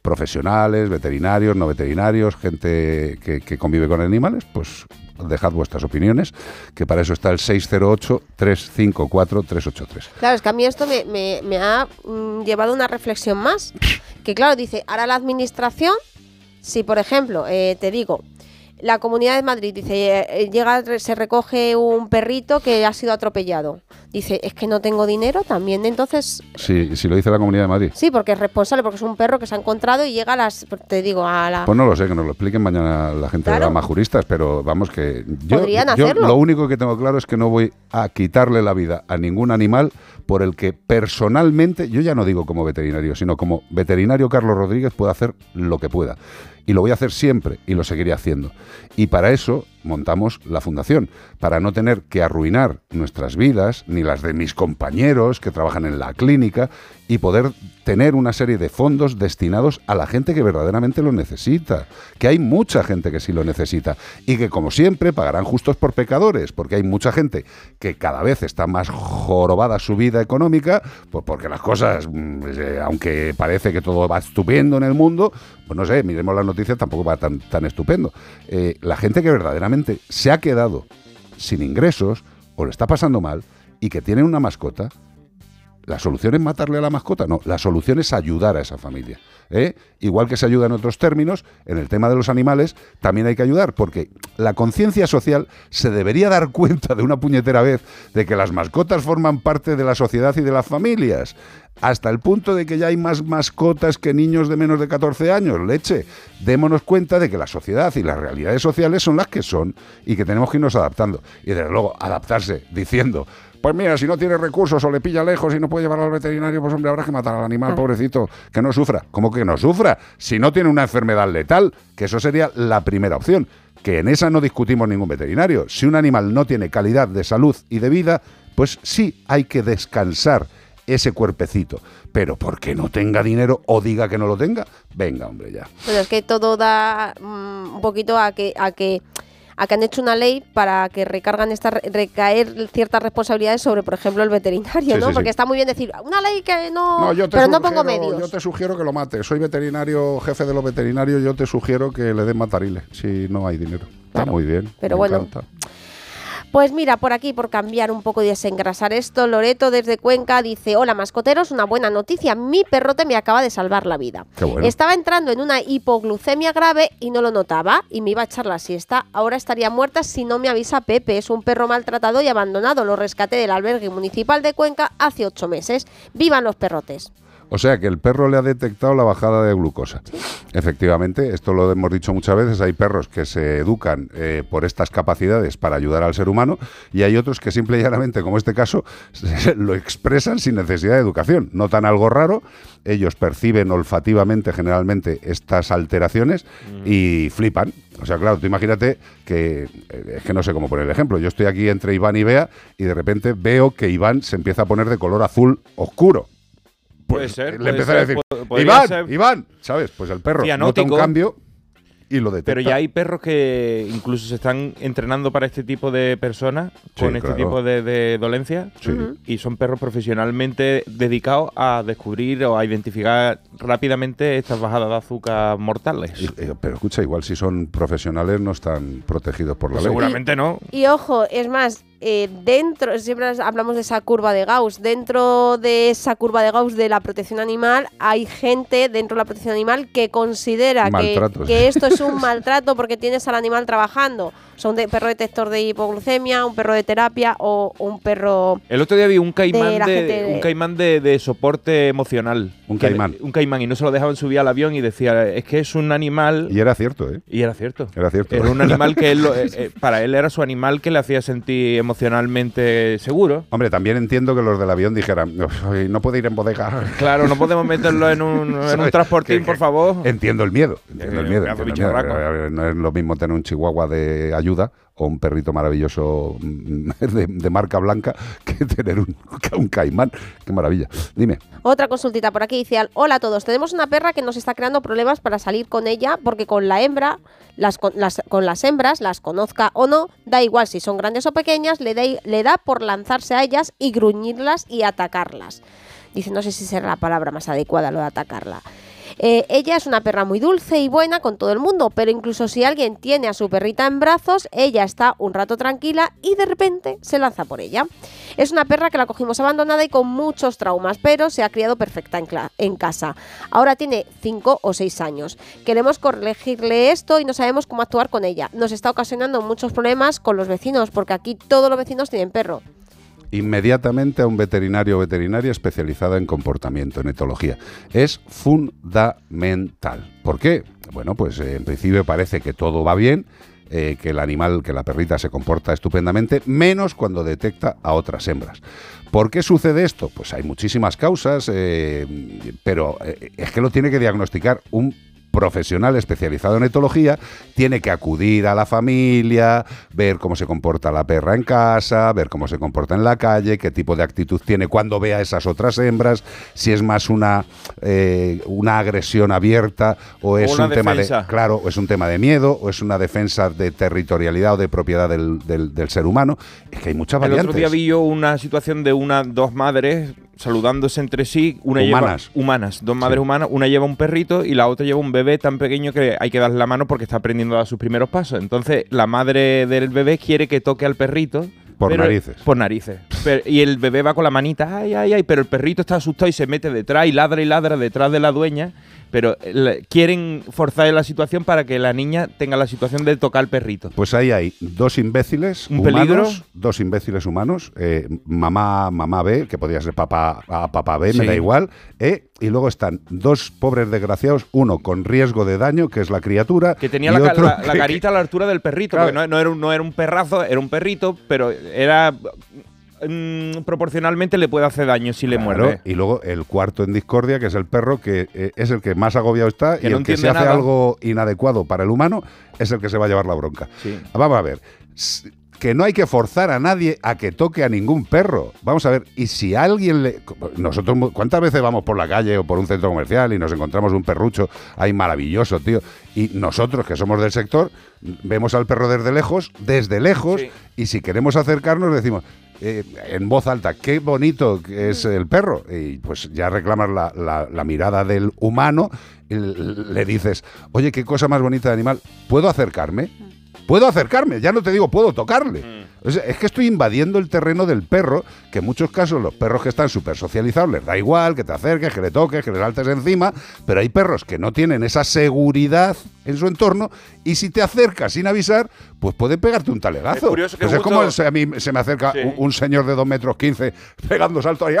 profesionales, veterinarios, no veterinarios, gente que, convive con animales, pues dejad vuestras opiniones, que para eso está el 608-354-383. Claro, es que a mí esto me, ha mm, llevado una reflexión más. Que claro, dice, ahora la administración, si por ejemplo, eh, te digo, la Comunidad de Madrid dice, eh, eh, llega, se recoge un perrito que ha sido atropellado. Dice, es que no tengo dinero también, entonces Si, si lo dice la Comunidad de Madrid. Sí, porque es responsable, porque es un perro que se ha encontrado y llega a las, te digo, a la... Pues no lo sé, que nos lo expliquen mañana la gente de Claro. Damas Juristas, pero vamos que yo, Podrían yo hacerlo. lo único que tengo claro es que no voy a quitarle la vida a ningún animal por el que personalmente, yo ya no digo como veterinario, sino como veterinario Carlos Rodríguez puedo hacer lo que pueda. Y lo voy a hacer siempre y lo seguiré haciendo. Y para eso montamos la fundación, para no tener que arruinar nuestras vidas, ni las de mis compañeros que trabajan en la clínica, y poder tener una serie de fondos destinados a la gente que verdaderamente lo necesita. Que hay mucha gente que sí lo necesita. Y que, como siempre, pagarán justos por pecadores, porque hay mucha gente que cada vez está más jorobada su vida económica, pues porque las cosas, mm, eh, aunque parece que todo va estupendo en el mundo, pues no sé, miremos las noticias, tampoco va tan, tan estupendo. Eh, la gente que verdaderamente se ha quedado sin ingresos o lo está pasando mal y que tiene una mascota, la solución es matarle a la mascota, no, la solución es ayudar a esa familia. ¿eh? Igual que se ayuda en otros términos, en el tema de los animales también hay que ayudar, porque la conciencia social se debería dar cuenta de una puñetera vez de que las mascotas forman parte de la sociedad y de las familias, hasta el punto de que ya hay más mascotas que niños de menos de 14 años, leche. Démonos cuenta de que la sociedad y las realidades sociales son las que son y que tenemos que irnos adaptando. Y desde luego, adaptarse diciendo, pues mira, si no tiene recursos o le pilla lejos y no puede llevarlo al veterinario, pues hombre, habrá que matar al animal, pobrecito, que no sufra. ¿Cómo que no sufra? Si no tiene una enfermedad letal, que eso sería la primera opción. Que en esa no discutimos ningún veterinario. Si un animal no tiene calidad de salud y de vida, pues sí hay que descansar ese cuerpecito. Pero porque no tenga dinero o diga que no lo tenga, venga, hombre, ya. Pero es que todo da mm, un poquito a que, a que a que han hecho una ley para que recargan esta, recaer ciertas responsabilidades sobre, por ejemplo, el veterinario, Sí, ¿no? sí, Porque sí. está muy bien decir una ley que no, No, yo te pero no pongo medios. Yo te sugiero que lo mate. Soy veterinario, jefe de los veterinarios. Yo te sugiero que le den matarile si no hay dinero. Está muy bien. pero me bueno. encanta. Pues mira, por aquí, por cambiar un poco y desengrasar esto, Loreto desde Cuenca dice, hola mascoteros, una buena noticia, mi perrote me acaba de salvar la vida. Bueno. Estaba entrando en una hipoglucemia grave y no lo notaba y me iba a echar la siesta. Ahora estaría muerta si no me avisa Pepe. Es un perro maltratado y abandonado. Lo rescaté del albergue municipal de Cuenca hace ocho meses. ¡Vivan los perrotes! O sea que el perro le ha detectado la bajada de glucosa. Efectivamente, esto lo hemos dicho muchas veces, hay perros que se educan eh, por estas capacidades para ayudar al ser humano y hay otros que simple y llanamente, como este caso, lo expresan sin necesidad de educación. Notan algo raro, ellos perciben olfativamente generalmente estas alteraciones y flipan. O sea, claro, tú imagínate que, eh, es que no sé cómo poner el ejemplo, yo estoy aquí entre Iván y Bea y de repente veo que Iván se empieza a poner de color azul oscuro. Puede ser. Le empieza a decir, Iván, ser. Iván, ¿sabes? Pues el perro nota un cambio y lo detecta. Pero ya hay perros que incluso se están entrenando para este tipo de personas Sí, con este claro. tipo de, de dolencias Sí. y son perros profesionalmente dedicados a descubrir o a identificar rápidamente estas bajadas de azúcar mortales. Eh, Pero escucha, igual si son profesionales no están protegidos por la Pues ley. seguramente no. Y ojo, es más, eh, dentro, siempre hablamos de esa curva de Gauss, dentro de esa curva de Gauss de la protección animal, hay gente dentro de la protección animal que considera que, que esto es un maltrato porque tienes al animal trabajando. O sea, un de- perro detector de hipoglucemia, un perro de terapia o un perro... El otro día vi un caimán De un caimán de, de soporte emocional. Un caimán. Un caimán y no se lo dejaban subir al avión y decía, es que es un animal... Y era cierto, ¿eh? Y era cierto. Era cierto. Era un animal que él lo- eh, eh, para él era su animal que le hacía sentir emocionalmente seguro. Hombre, también entiendo que los del avión dijeran, "Ay, no puede ir en bodega. Claro, no podemos meterlo en un, en un ¿Sabes? transportín, Que- por favor. Entiendo el miedo. Entiendo Eh, el miedo. pedazo de entiendo el miedo. Eh, No es lo mismo tener un chihuahua de o un perrito maravilloso mm, de, de marca blanca que tener un, caimán. Qué maravilla. Dime. Otra consultita por aquí dice, hola a todos, tenemos una perra que nos está creando problemas para salir con ella porque con la hembra, las, con, las, con las hembras, las conozca o no, da igual si son grandes o pequeñas, le, da- le da por lanzarse a ellas y gruñirlas y atacarlas. Dice, no sé si será la palabra más adecuada lo de atacarla. Eh, ella es una perra muy dulce y buena con todo el mundo, pero incluso si alguien tiene a su perrita en brazos, ella está un rato tranquila y de repente se lanza por ella. Es una perra que la cogimos abandonada y con muchos traumas, pero se ha criado perfecta en, en casa. Ahora tiene 5 o 6 años. Queremos corregirle esto y no sabemos cómo actuar con ella. Nos está ocasionando muchos problemas con los vecinos, porque aquí todos los vecinos tienen perro. Inmediatamente a un veterinario o veterinaria especializada en comportamiento, en etología. Es fundamental. ¿Por qué? Bueno, pues eh, en principio parece que todo va bien, eh, que el animal, que la perrita se comporta estupendamente, menos cuando detecta a otras hembras. ¿Por qué sucede esto? Pues hay muchísimas causas, eh, pero es que lo tiene que diagnosticar un profesional especializado en etología tiene que acudir a la familia, ver cómo se comporta la perra en casa, ver cómo se comporta en la calle, qué tipo de actitud tiene cuando ve a esas otras hembras, si es más una, eh, una agresión abierta o es un tema de claro, o es un tema de miedo o es una defensa de territorialidad o de propiedad del, del- del ser humano. Es que hay muchas El variantes. otro día vi yo una situación de una, dos madres saludándose entre sí, una Humanas. lleva humanas, dos madres humanas, una lleva un perrito y la otra lleva un bebé tan pequeño que hay que darle la mano porque está aprendiendo a dar sus primeros pasos. Entonces, la madre del bebé quiere que toque al perrito. Por pero- narices. Por narices. Pero- y el bebé va con la manita, ay, ay, ay, pero el perrito está asustado y se mete detrás y ladra y ladra detrás de la dueña. Pero le- quieren forzar la situación para que la niña tenga la situación de tocar al perrito. Pues ahí hay dos imbéciles ¿Un humanos, peligro? dos imbéciles humanos, eh, mamá, mamá B, que podría ser papá A, papá B, me da igual, eh, y luego están dos pobres desgraciados, uno con riesgo de daño, que es la criatura, Que tenía y la, otro la- carita a la altura del perrito, Claro. porque no, no era un, no era un perrazo, era un perrito, pero era mm, proporcionalmente le puede hacer daño si le Claro, muerde. Y luego el cuarto en discordia, que es el perro, que eh, es el que más agobiado está Que y no el que entiende hace nada. algo inadecuado para el humano es el que se va a llevar la bronca. Sí. Vamos a ver. Que no hay que forzar a nadie a que toque a ningún perro. Vamos a ver, y si alguien le... Nosotros, ¿cuántas veces vamos por la calle o por un centro comercial y nos encontramos un perrucho ahí maravilloso, tío? Y nosotros, que somos del sector, vemos al perro desde lejos, desde lejos, y si queremos acercarnos decimos... eh, en voz alta, qué bonito es el perro. Y pues ya reclamas la, la- la mirada del humano, y le dices, oye, qué cosa más bonita de animal, ¿puedo acercarme? Puedo acercarme, ya no te digo puedo tocarle. O sea, es que estoy invadiendo el terreno del perro, que en muchos casos los perros que están súper socializados les da igual que te acerques, que le toques, que le saltes encima, pero hay perros que no tienen esa seguridad en su entorno y si te acercas sin avisar, pues puede pegarte un talegazo. Es curioso que Pues es como a mí se me acerca Sí. un, un señor de 2 metros 15 pegando saltos ahí ¡eh!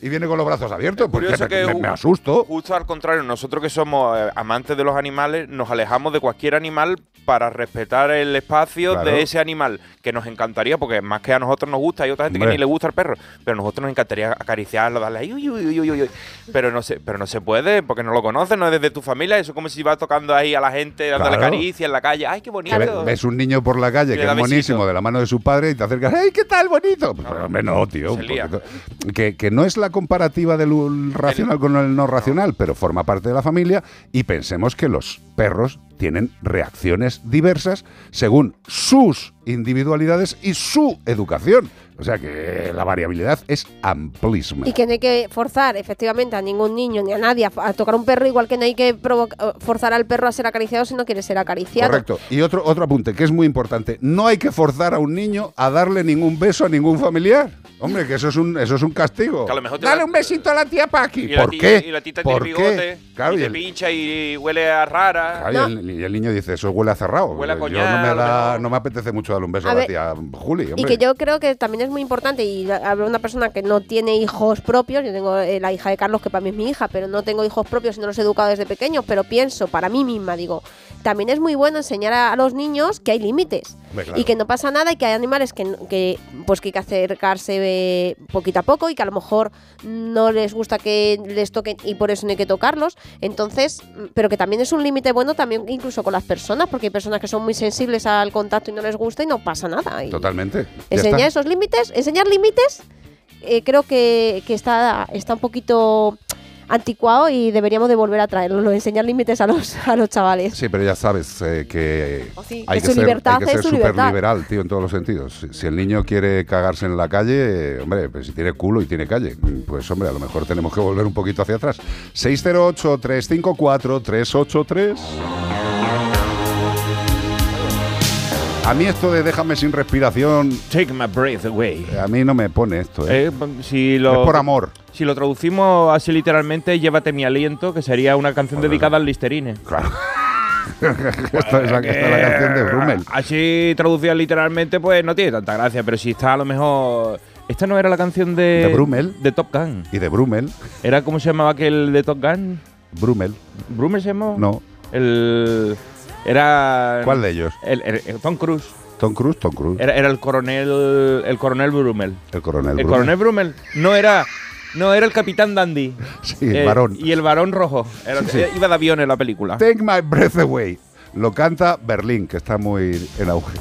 Y viene con los brazos abiertos, porque me, que me- asusto. Justo al contrario, nosotros que somos eh, amantes de los animales, nos alejamos de cualquier animal para respetar el espacio Claro. de ese animal, que nos encantaría, porque más que a nosotros nos gusta, hay otra gente Hombre. que ni le gusta el perro, pero a nosotros nos encantaría acariciarlo, darle ahí, uy, uy, uy, uy, uy. pero no se, pero no se puede, porque no lo conoces, no es desde tu familia, eso es como si vas tocando ahí a la gente, dándole Claro. caricia en la calle, ay, qué bonito. Ve- ves un niño por la calle Le que es buenísimo besito. de la mano de su padre y te acercas, ¡ay, qué tal, bonito! Pues, pero, hombre, no, tío. Que no es la comparativa del racional con el no racional, pero forma parte de la familia y pensemos que los perros tienen reacciones diversas según sus individualidades y su educación. O sea que la variabilidad es amplísima. Y que no hay que forzar efectivamente a ningún niño ni a nadie a, a tocar un perro, igual que no hay que provoca- forzar al perro a ser acariciado si no quiere ser acariciado. Correcto. Y otro, otro apunte que es muy importante. No hay que forzar a un niño a darle ningún beso a ningún familiar. Hombre, que eso es un, eso es un castigo. Que a lo mejor Dale da- un besito a la tía Paqui. Y la ¿Por qué? Y la tita ¿Por tiene qué? bigote, Claro, y y te el- pincha y huele a rara. Claro, y, el, y el niño dice, eso huele a cerrado. Huele a Yo no me, a lo da, no me apetece mucho darle un beso a, A la tía Juli. Y que yo creo que también es muy importante, y hablo de una persona que no tiene hijos propios, yo tengo eh, la hija de Carlos, que para mí es mi hija, pero no tengo hijos propios y no los he educado desde pequeños, pero pienso, para mí misma, digo, también es muy bueno enseñar a, a los niños que hay límites. Claro. Y que no pasa nada y que hay animales que, que, pues que hay que acercarse eh, poquito a poco y que a lo mejor no les gusta que les toquen y por eso no hay que tocarlos. Entonces, mm, pero que también es un límite bueno también incluso con las personas, porque hay personas que son muy sensibles al contacto y no les gusta y no pasa nada. Y Totalmente. Enseñar esos límites, enseñar límites, eh, creo que, que está, está un poquito anticuado y deberíamos de volver a traerlo, enseñar límites a los, a los chavales. Sí, pero ya sabes eh, que Oh, sí, hay que ser, libertad hay que ser súper liberal, tío, en todos los sentidos. Si, si el niño quiere cagarse en la calle, hombre, pues si tiene culo y tiene calle, pues hombre, a lo mejor tenemos que volver un poquito hacia atrás. 608-354-383. A mí esto de déjame sin respiración... Take my breath away. A mí no me pone esto, ¿eh? Eh, si lo, Es por amor. Si lo traducimos así literalmente, llévate mi aliento, que sería una canción dedicada al Listerine. Claro. esta, es la, esta es la canción de Brummel. Así traducida literalmente, pues no tiene tanta gracia, pero si está a lo mejor. Esta no era la canción de. De Brummel. De Top Gun. Y de Brummel. ¿Era cómo se llamaba aquel de Top Gun? Brummel. ¿Brummel se llamó? No. El. Era. ¿Cuál de ellos? El, el- el Tom Cruise. Tom Cruise, Tom Cruise. Era, era el coronel. El coronel Brummel. El coronel El Brummel. coronel Brummel. No era. No era el capitán Dandy. Sí, el varón. Y el varón rojo. Era- Sí, sí. Iba de avión en la película. Take My Breath Away. Lo canta Berlín, que está muy en auge.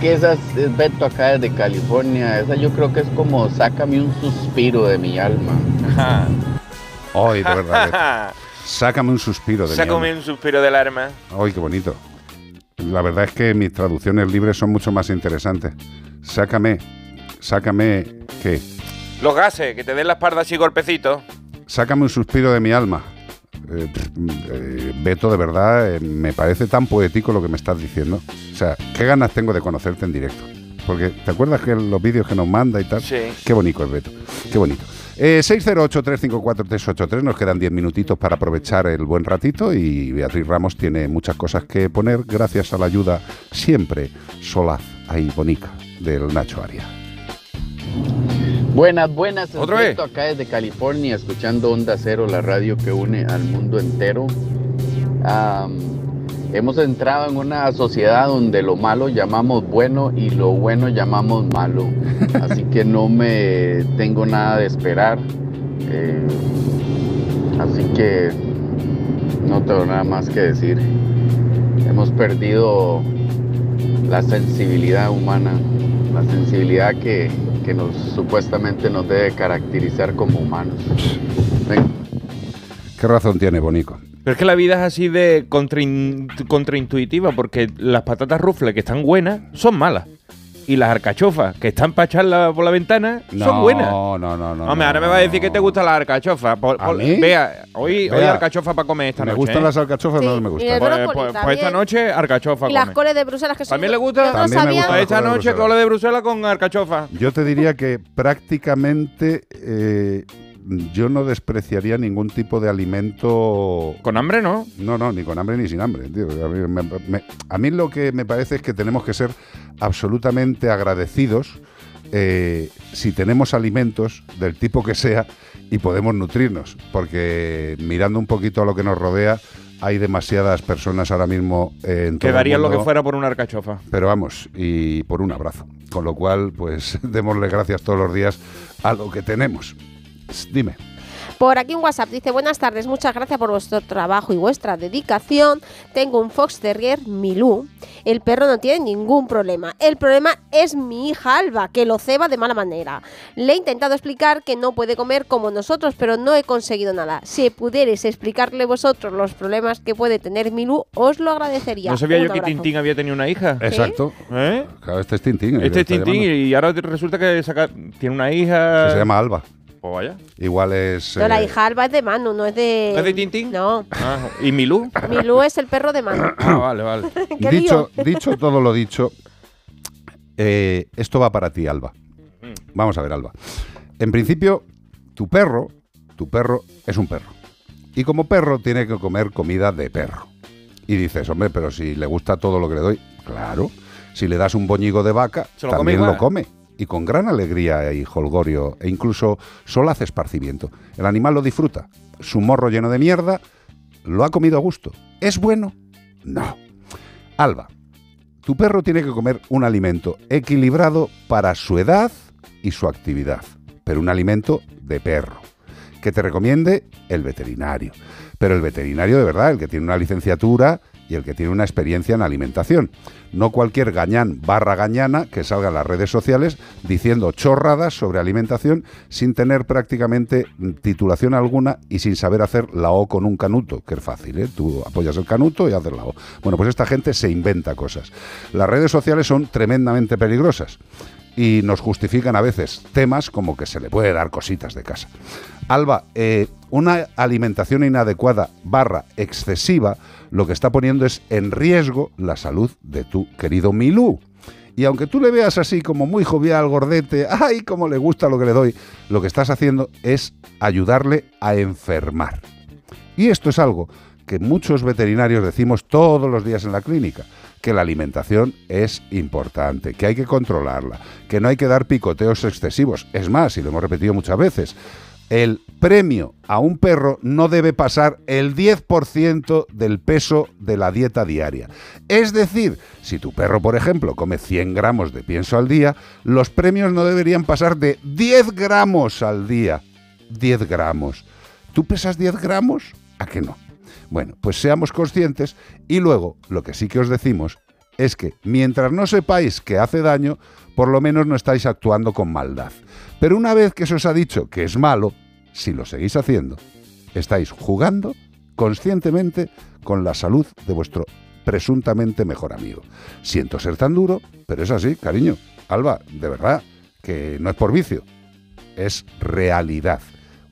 Que esa es, es Beto acá desde California. Esa yo creo que es como sácame un suspiro de mi alma. Ay, de verdad. Sácame un suspiro de mi Sácame alma. un suspiro del arma. Ay, qué bonito. La verdad es que mis traducciones libres son mucho más interesantes. Sácame, sácame, ¿qué? Los gases, que te den la espalda así golpecitos. Sácame un suspiro de mi alma. Eh, eh, Beto, de verdad, eh, me parece tan poético lo que me estás diciendo. O sea, qué ganas tengo de conocerte en directo. Porque, ¿te acuerdas que los vídeos que nos manda y tal? Sí. Qué bonito es Beto, qué bonito. Eh, 608-354-383, nos quedan 10 minutitos para aprovechar el buen ratito y Beatriz Ramos tiene muchas cosas que poner gracias a la ayuda siempre solaz, ahí bonica, del Nacho Aria. Buenas, buenas. ¿Otra vez? Acá desde California, escuchando Onda Cero, la radio que une al mundo entero. Hemos entrado en una sociedad donde lo malo llamamos bueno y lo bueno llamamos malo. Así que no me tengo nada de esperar. Eh, así que no tengo nada más que decir. Hemos perdido la sensibilidad humana, la sensibilidad que, que nos supuestamente nos debe caracterizar como humanos. Venga. ¿Qué razón tiene Bonico? Pero es que la vida es así de contrain- contraintuitiva, porque las patatas rufles que están buenas son malas. Y las arcachofas que están para echarlas por la ventana son No, buenas. no, no, no. Hombre, no, ahora me va a decir que te gusta la arcachofa. Por- ¿A por- mí? Vea, hoy, hoy Vea, alcachofa para comer esta me noche. gustan ¿eh? las alcachofas, no me y gustan. Pues, pues- pues esta noche arcachofa Y las coles de Bruselas que son. ¿También le gusta? También me sabía. gusta. Pues esta noche Bruselas. cole de Bruselas con arcachofa. Yo te diría que prácticamente eh, yo no despreciaría ningún tipo de alimento. ¿Con hambre no? No, no, ni con hambre ni sin hambre. tío. A, mí, me- me- a mí lo que me parece es que tenemos que ser absolutamente agradecidos eh, si tenemos alimentos del tipo que sea y podemos nutrirnos. Porque mirando un poquito a lo que nos rodea, hay demasiadas personas ahora mismo eh, en todo el darían lo mundo. que fuera por una arcachofa. Pero vamos, y por un abrazo. Con lo cual, pues démosle gracias todos los días a lo que tenemos. S- Dime. Por aquí un WhatsApp dice, buenas tardes, muchas gracias por vuestro trabajo y vuestra dedicación. Tengo un Fox Terrier Milú. El perro no tiene ningún problema. El problema es mi hija Alba, que lo ceba de mala manera. Le he intentado explicar que no puede comer como nosotros, pero no he conseguido nada. Si pudierais explicarle vosotros los problemas que puede tener Milú, os lo agradecería. No sabía Un yo que. Tintín había tenido una hija. Exacto. ¿Eh? Claro, este es Tintín. Este es Tintín llamando. y ahora resulta que saca- tiene una hija. Se llama Alba. Pues vaya. Igual es. No, la eh, hija Alba es de Manu, no es de... ¿No es de Tintín? No. Ah, ¿Y Milú? Milú es el perro de Manu. Ah, vale, vale. ¿Qué dicho, todo lo dicho, eh, esto va para ti, Alba. Mm. Vamos a ver, Alba. En principio, tu perro, tu perro es un perro. Y como perro tiene que comer comida de perro. Y dices, hombre, pero si le gusta todo lo que le doy, claro. Si le das un boñigo de vaca, Se lo come también lo come. Y con gran alegría y holgorio, e incluso solaz esparcimiento. El animal lo disfruta. Su morro lleno de mierda, lo ha comido a gusto. ¿Es bueno? No. Alba, tu perro tiene que comer un alimento equilibrado para su edad y su actividad, pero un alimento de perro. Que te recomiende el veterinario. Pero el veterinario de verdad, el que tiene una licenciatura y el que tiene una experiencia en alimentación. No cualquier gañán barra gañana que salga en las redes sociales diciendo chorradas sobre alimentación sin tener prácticamente titulación alguna y sin saber hacer la O con un canuto, que es fácil, ¿eh? Tú apoyas el canuto y haces la O. Bueno, pues esta gente se inventa cosas. Las redes sociales son tremendamente peligrosas y nos justifican a veces temas como que se le puede dar cositas de casa. Alba, eh, una alimentación inadecuada barra excesiva lo que está poniendo es en riesgo la salud de tu querido Milú. Y aunque tú le veas así como muy jovial, gordete, ay, cómo le gusta lo que le doy, lo que estás haciendo es ayudarle a enfermar. Y esto es algo que muchos veterinarios decimos todos los días en la clínica, que la alimentación es importante, que hay que controlarla, que no hay que dar picoteos excesivos. Es más, y lo hemos repetido muchas veces, el premio a un perro no debe pasar el 10% del peso de la dieta diaria. Es decir, si tu perro, por ejemplo, come 100 gramos de pienso al día, los premios no deberían pasar de 10 gramos al día. 10 gramos. ¿Tú pesas 10 gramos? ¿A que no? Bueno, pues seamos conscientes y luego lo que sí que os decimos es que mientras no sepáis que hace daño, por lo menos no estáis actuando con maldad. Pero una vez que se os ha dicho que es malo, si lo seguís haciendo, estáis jugando conscientemente con la salud de vuestro presuntamente mejor amigo. Siento ser tan duro, pero es así, cariño. Alba, de verdad, que no es por vicio, es realidad.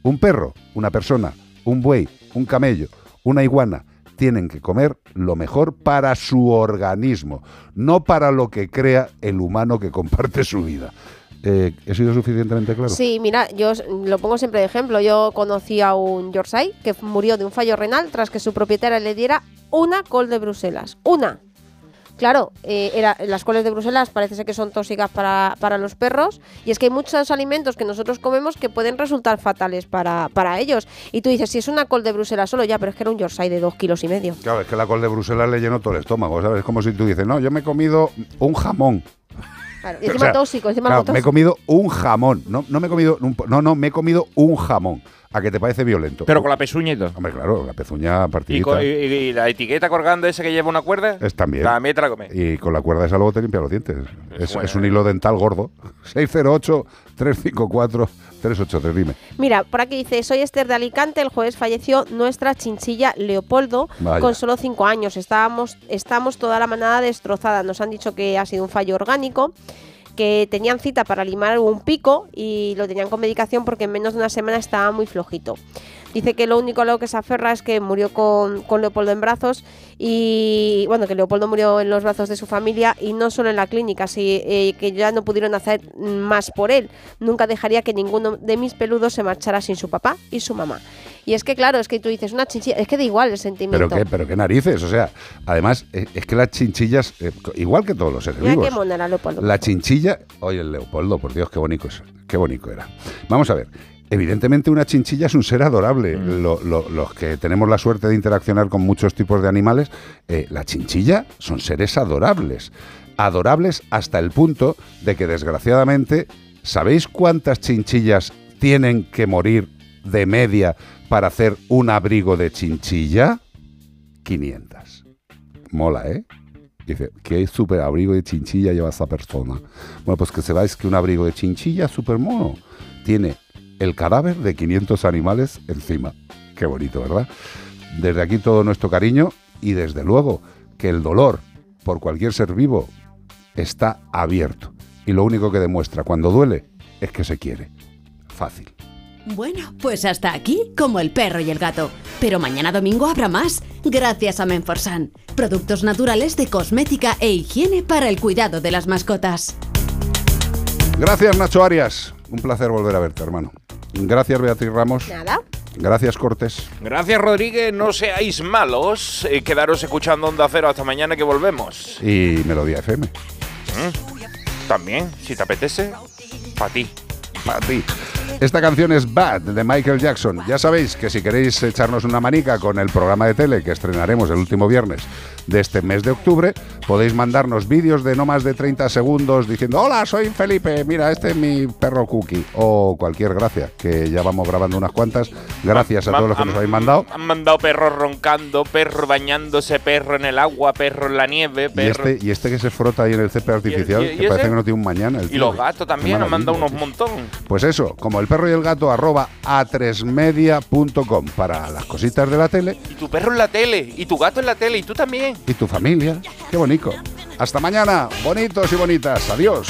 Un perro, una persona, un buey, un camello, una iguana, tienen que comer lo mejor para su organismo, no para lo que crea el humano que comparte su vida. Eh, ¿He sido suficientemente claro? Sí, mira, yo lo pongo siempre de ejemplo. Yo conocí a un Yorkshire que murió de un fallo renal tras que su propietaria le diera una col de Bruselas. Una. Claro, eh, las coles de Bruselas parece ser que son tóxicas para, para los perros y es que hay muchos alimentos que nosotros comemos que pueden resultar fatales para, para ellos. Y tú dices, si es una col de Bruselas solo, ya, pero es que era un Yorkshire de dos kilos y medio. Claro, es que la col de Bruselas le llenó todo el estómago, ¿sabes? Es como si tú dices, no, yo me he comido un jamón. Claro, y O encima sea, tóxico, encima claro, me he tóxico. comido un jamón. No, no me he comido un no, no, me he comido un jamón. ¿A que te parece violento? Pero con la pezuña y todo. Hombre, claro, la pezuña Y, partidita. co- y- y la etiqueta colgando esa que lleva una cuerda, Es también. también te la comes. Y con la cuerda esa luego te limpia los dientes. Es, bueno. es un hilo dental gordo. 608-354-383, dime. Mira, por aquí dice, soy Esther de Alicante, el jueves falleció nuestra chinchilla Leopoldo Vaya. con solo 5 años. Estábamos, estamos toda la manada destrozada. Nos han dicho que ha sido un fallo orgánico, que tenían cita para limar un pico y lo tenían con medicación porque en menos de una semana estaba muy flojito. Dice que lo único a lo que se aferra es que murió con, con Leopoldo en brazos y bueno, que Leopoldo murió en los brazos de su familia y no solo en la clínica, sí, eh, que ya no pudieron hacer más por él. Nunca dejaría que ninguno de mis peludos se marchara sin su papá y su mamá. Y es que claro, es que tú dices una chinchilla, es que da igual el sentimiento. Pero qué, pero qué narices. O sea, además, eh, es que las chinchillas, eh, igual que todos los seres Mira vivos. qué mona era Leopoldo. La chinchilla, oye, el Leopoldo, por Dios, qué bonito es, qué bonito era. Vamos a ver. Evidentemente una chinchilla es un ser adorable. Lo- lo- los que tenemos la suerte de interaccionar con muchos tipos de animales, eh, la chinchilla son seres adorables. Adorables hasta el punto de que desgraciadamente, ¿sabéis cuántas chinchillas tienen que morir de media para hacer un abrigo de chinchilla? 500. Mola, ¿eh? Dice, ¿qué super abrigo de chinchilla lleva esa persona? Bueno, pues que sepáis que un abrigo de chinchilla super mono tiene el cadáver de 500 animales encima. Qué bonito, ¿verdad? Desde aquí todo nuestro cariño y desde luego que el dolor por cualquier ser vivo está abierto. Y lo único que demuestra cuando duele es que se quiere. Fácil. Bueno, pues hasta aquí, como el perro y el gato. Pero mañana domingo habrá más, gracias a Menforsan. Productos naturales de cosmética e higiene para el cuidado de las mascotas. Gracias, Nacho Arias. Un placer volver a verte, hermano. Gracias, Beatriz Ramos. Nada. Gracias, Cortés. Gracias, Rodríguez. No seáis malos. Eh, quedaros escuchando Onda Cero hasta mañana que volvemos. Y Melodía FM. ¿Mm? También, si te apetece, para ti. Para ti. Esta canción es Bad de Michael Jackson. Ya sabéis que si queréis echarnos una manica con el programa de tele que estrenaremos el último viernes de este mes de octubre, podéis mandarnos vídeos de no más de 30 segundos diciendo, hola, soy Felipe, mira, este es mi perro Cookie, o cualquier gracia, que ya vamos grabando unas cuantas. Gracias a todos los que nos habéis mandado. Han mandado perros roncando, perro bañándose, perro en el agua, perro en la nieve, Y perro... este, y este que se frota ahí en el césped artificial, y- y que parece ese? que no tiene un mañana. el Y tío. los gatos también han mandado unos montón. Pues eso, como el perro y el gato, arroba a3media.com para las cositas de la tele Y tu perro en la tele, y tu gato en la tele, y tú también. y tu familia. Qué bonito. Hasta mañana, bonitos y bonitas. Adiós.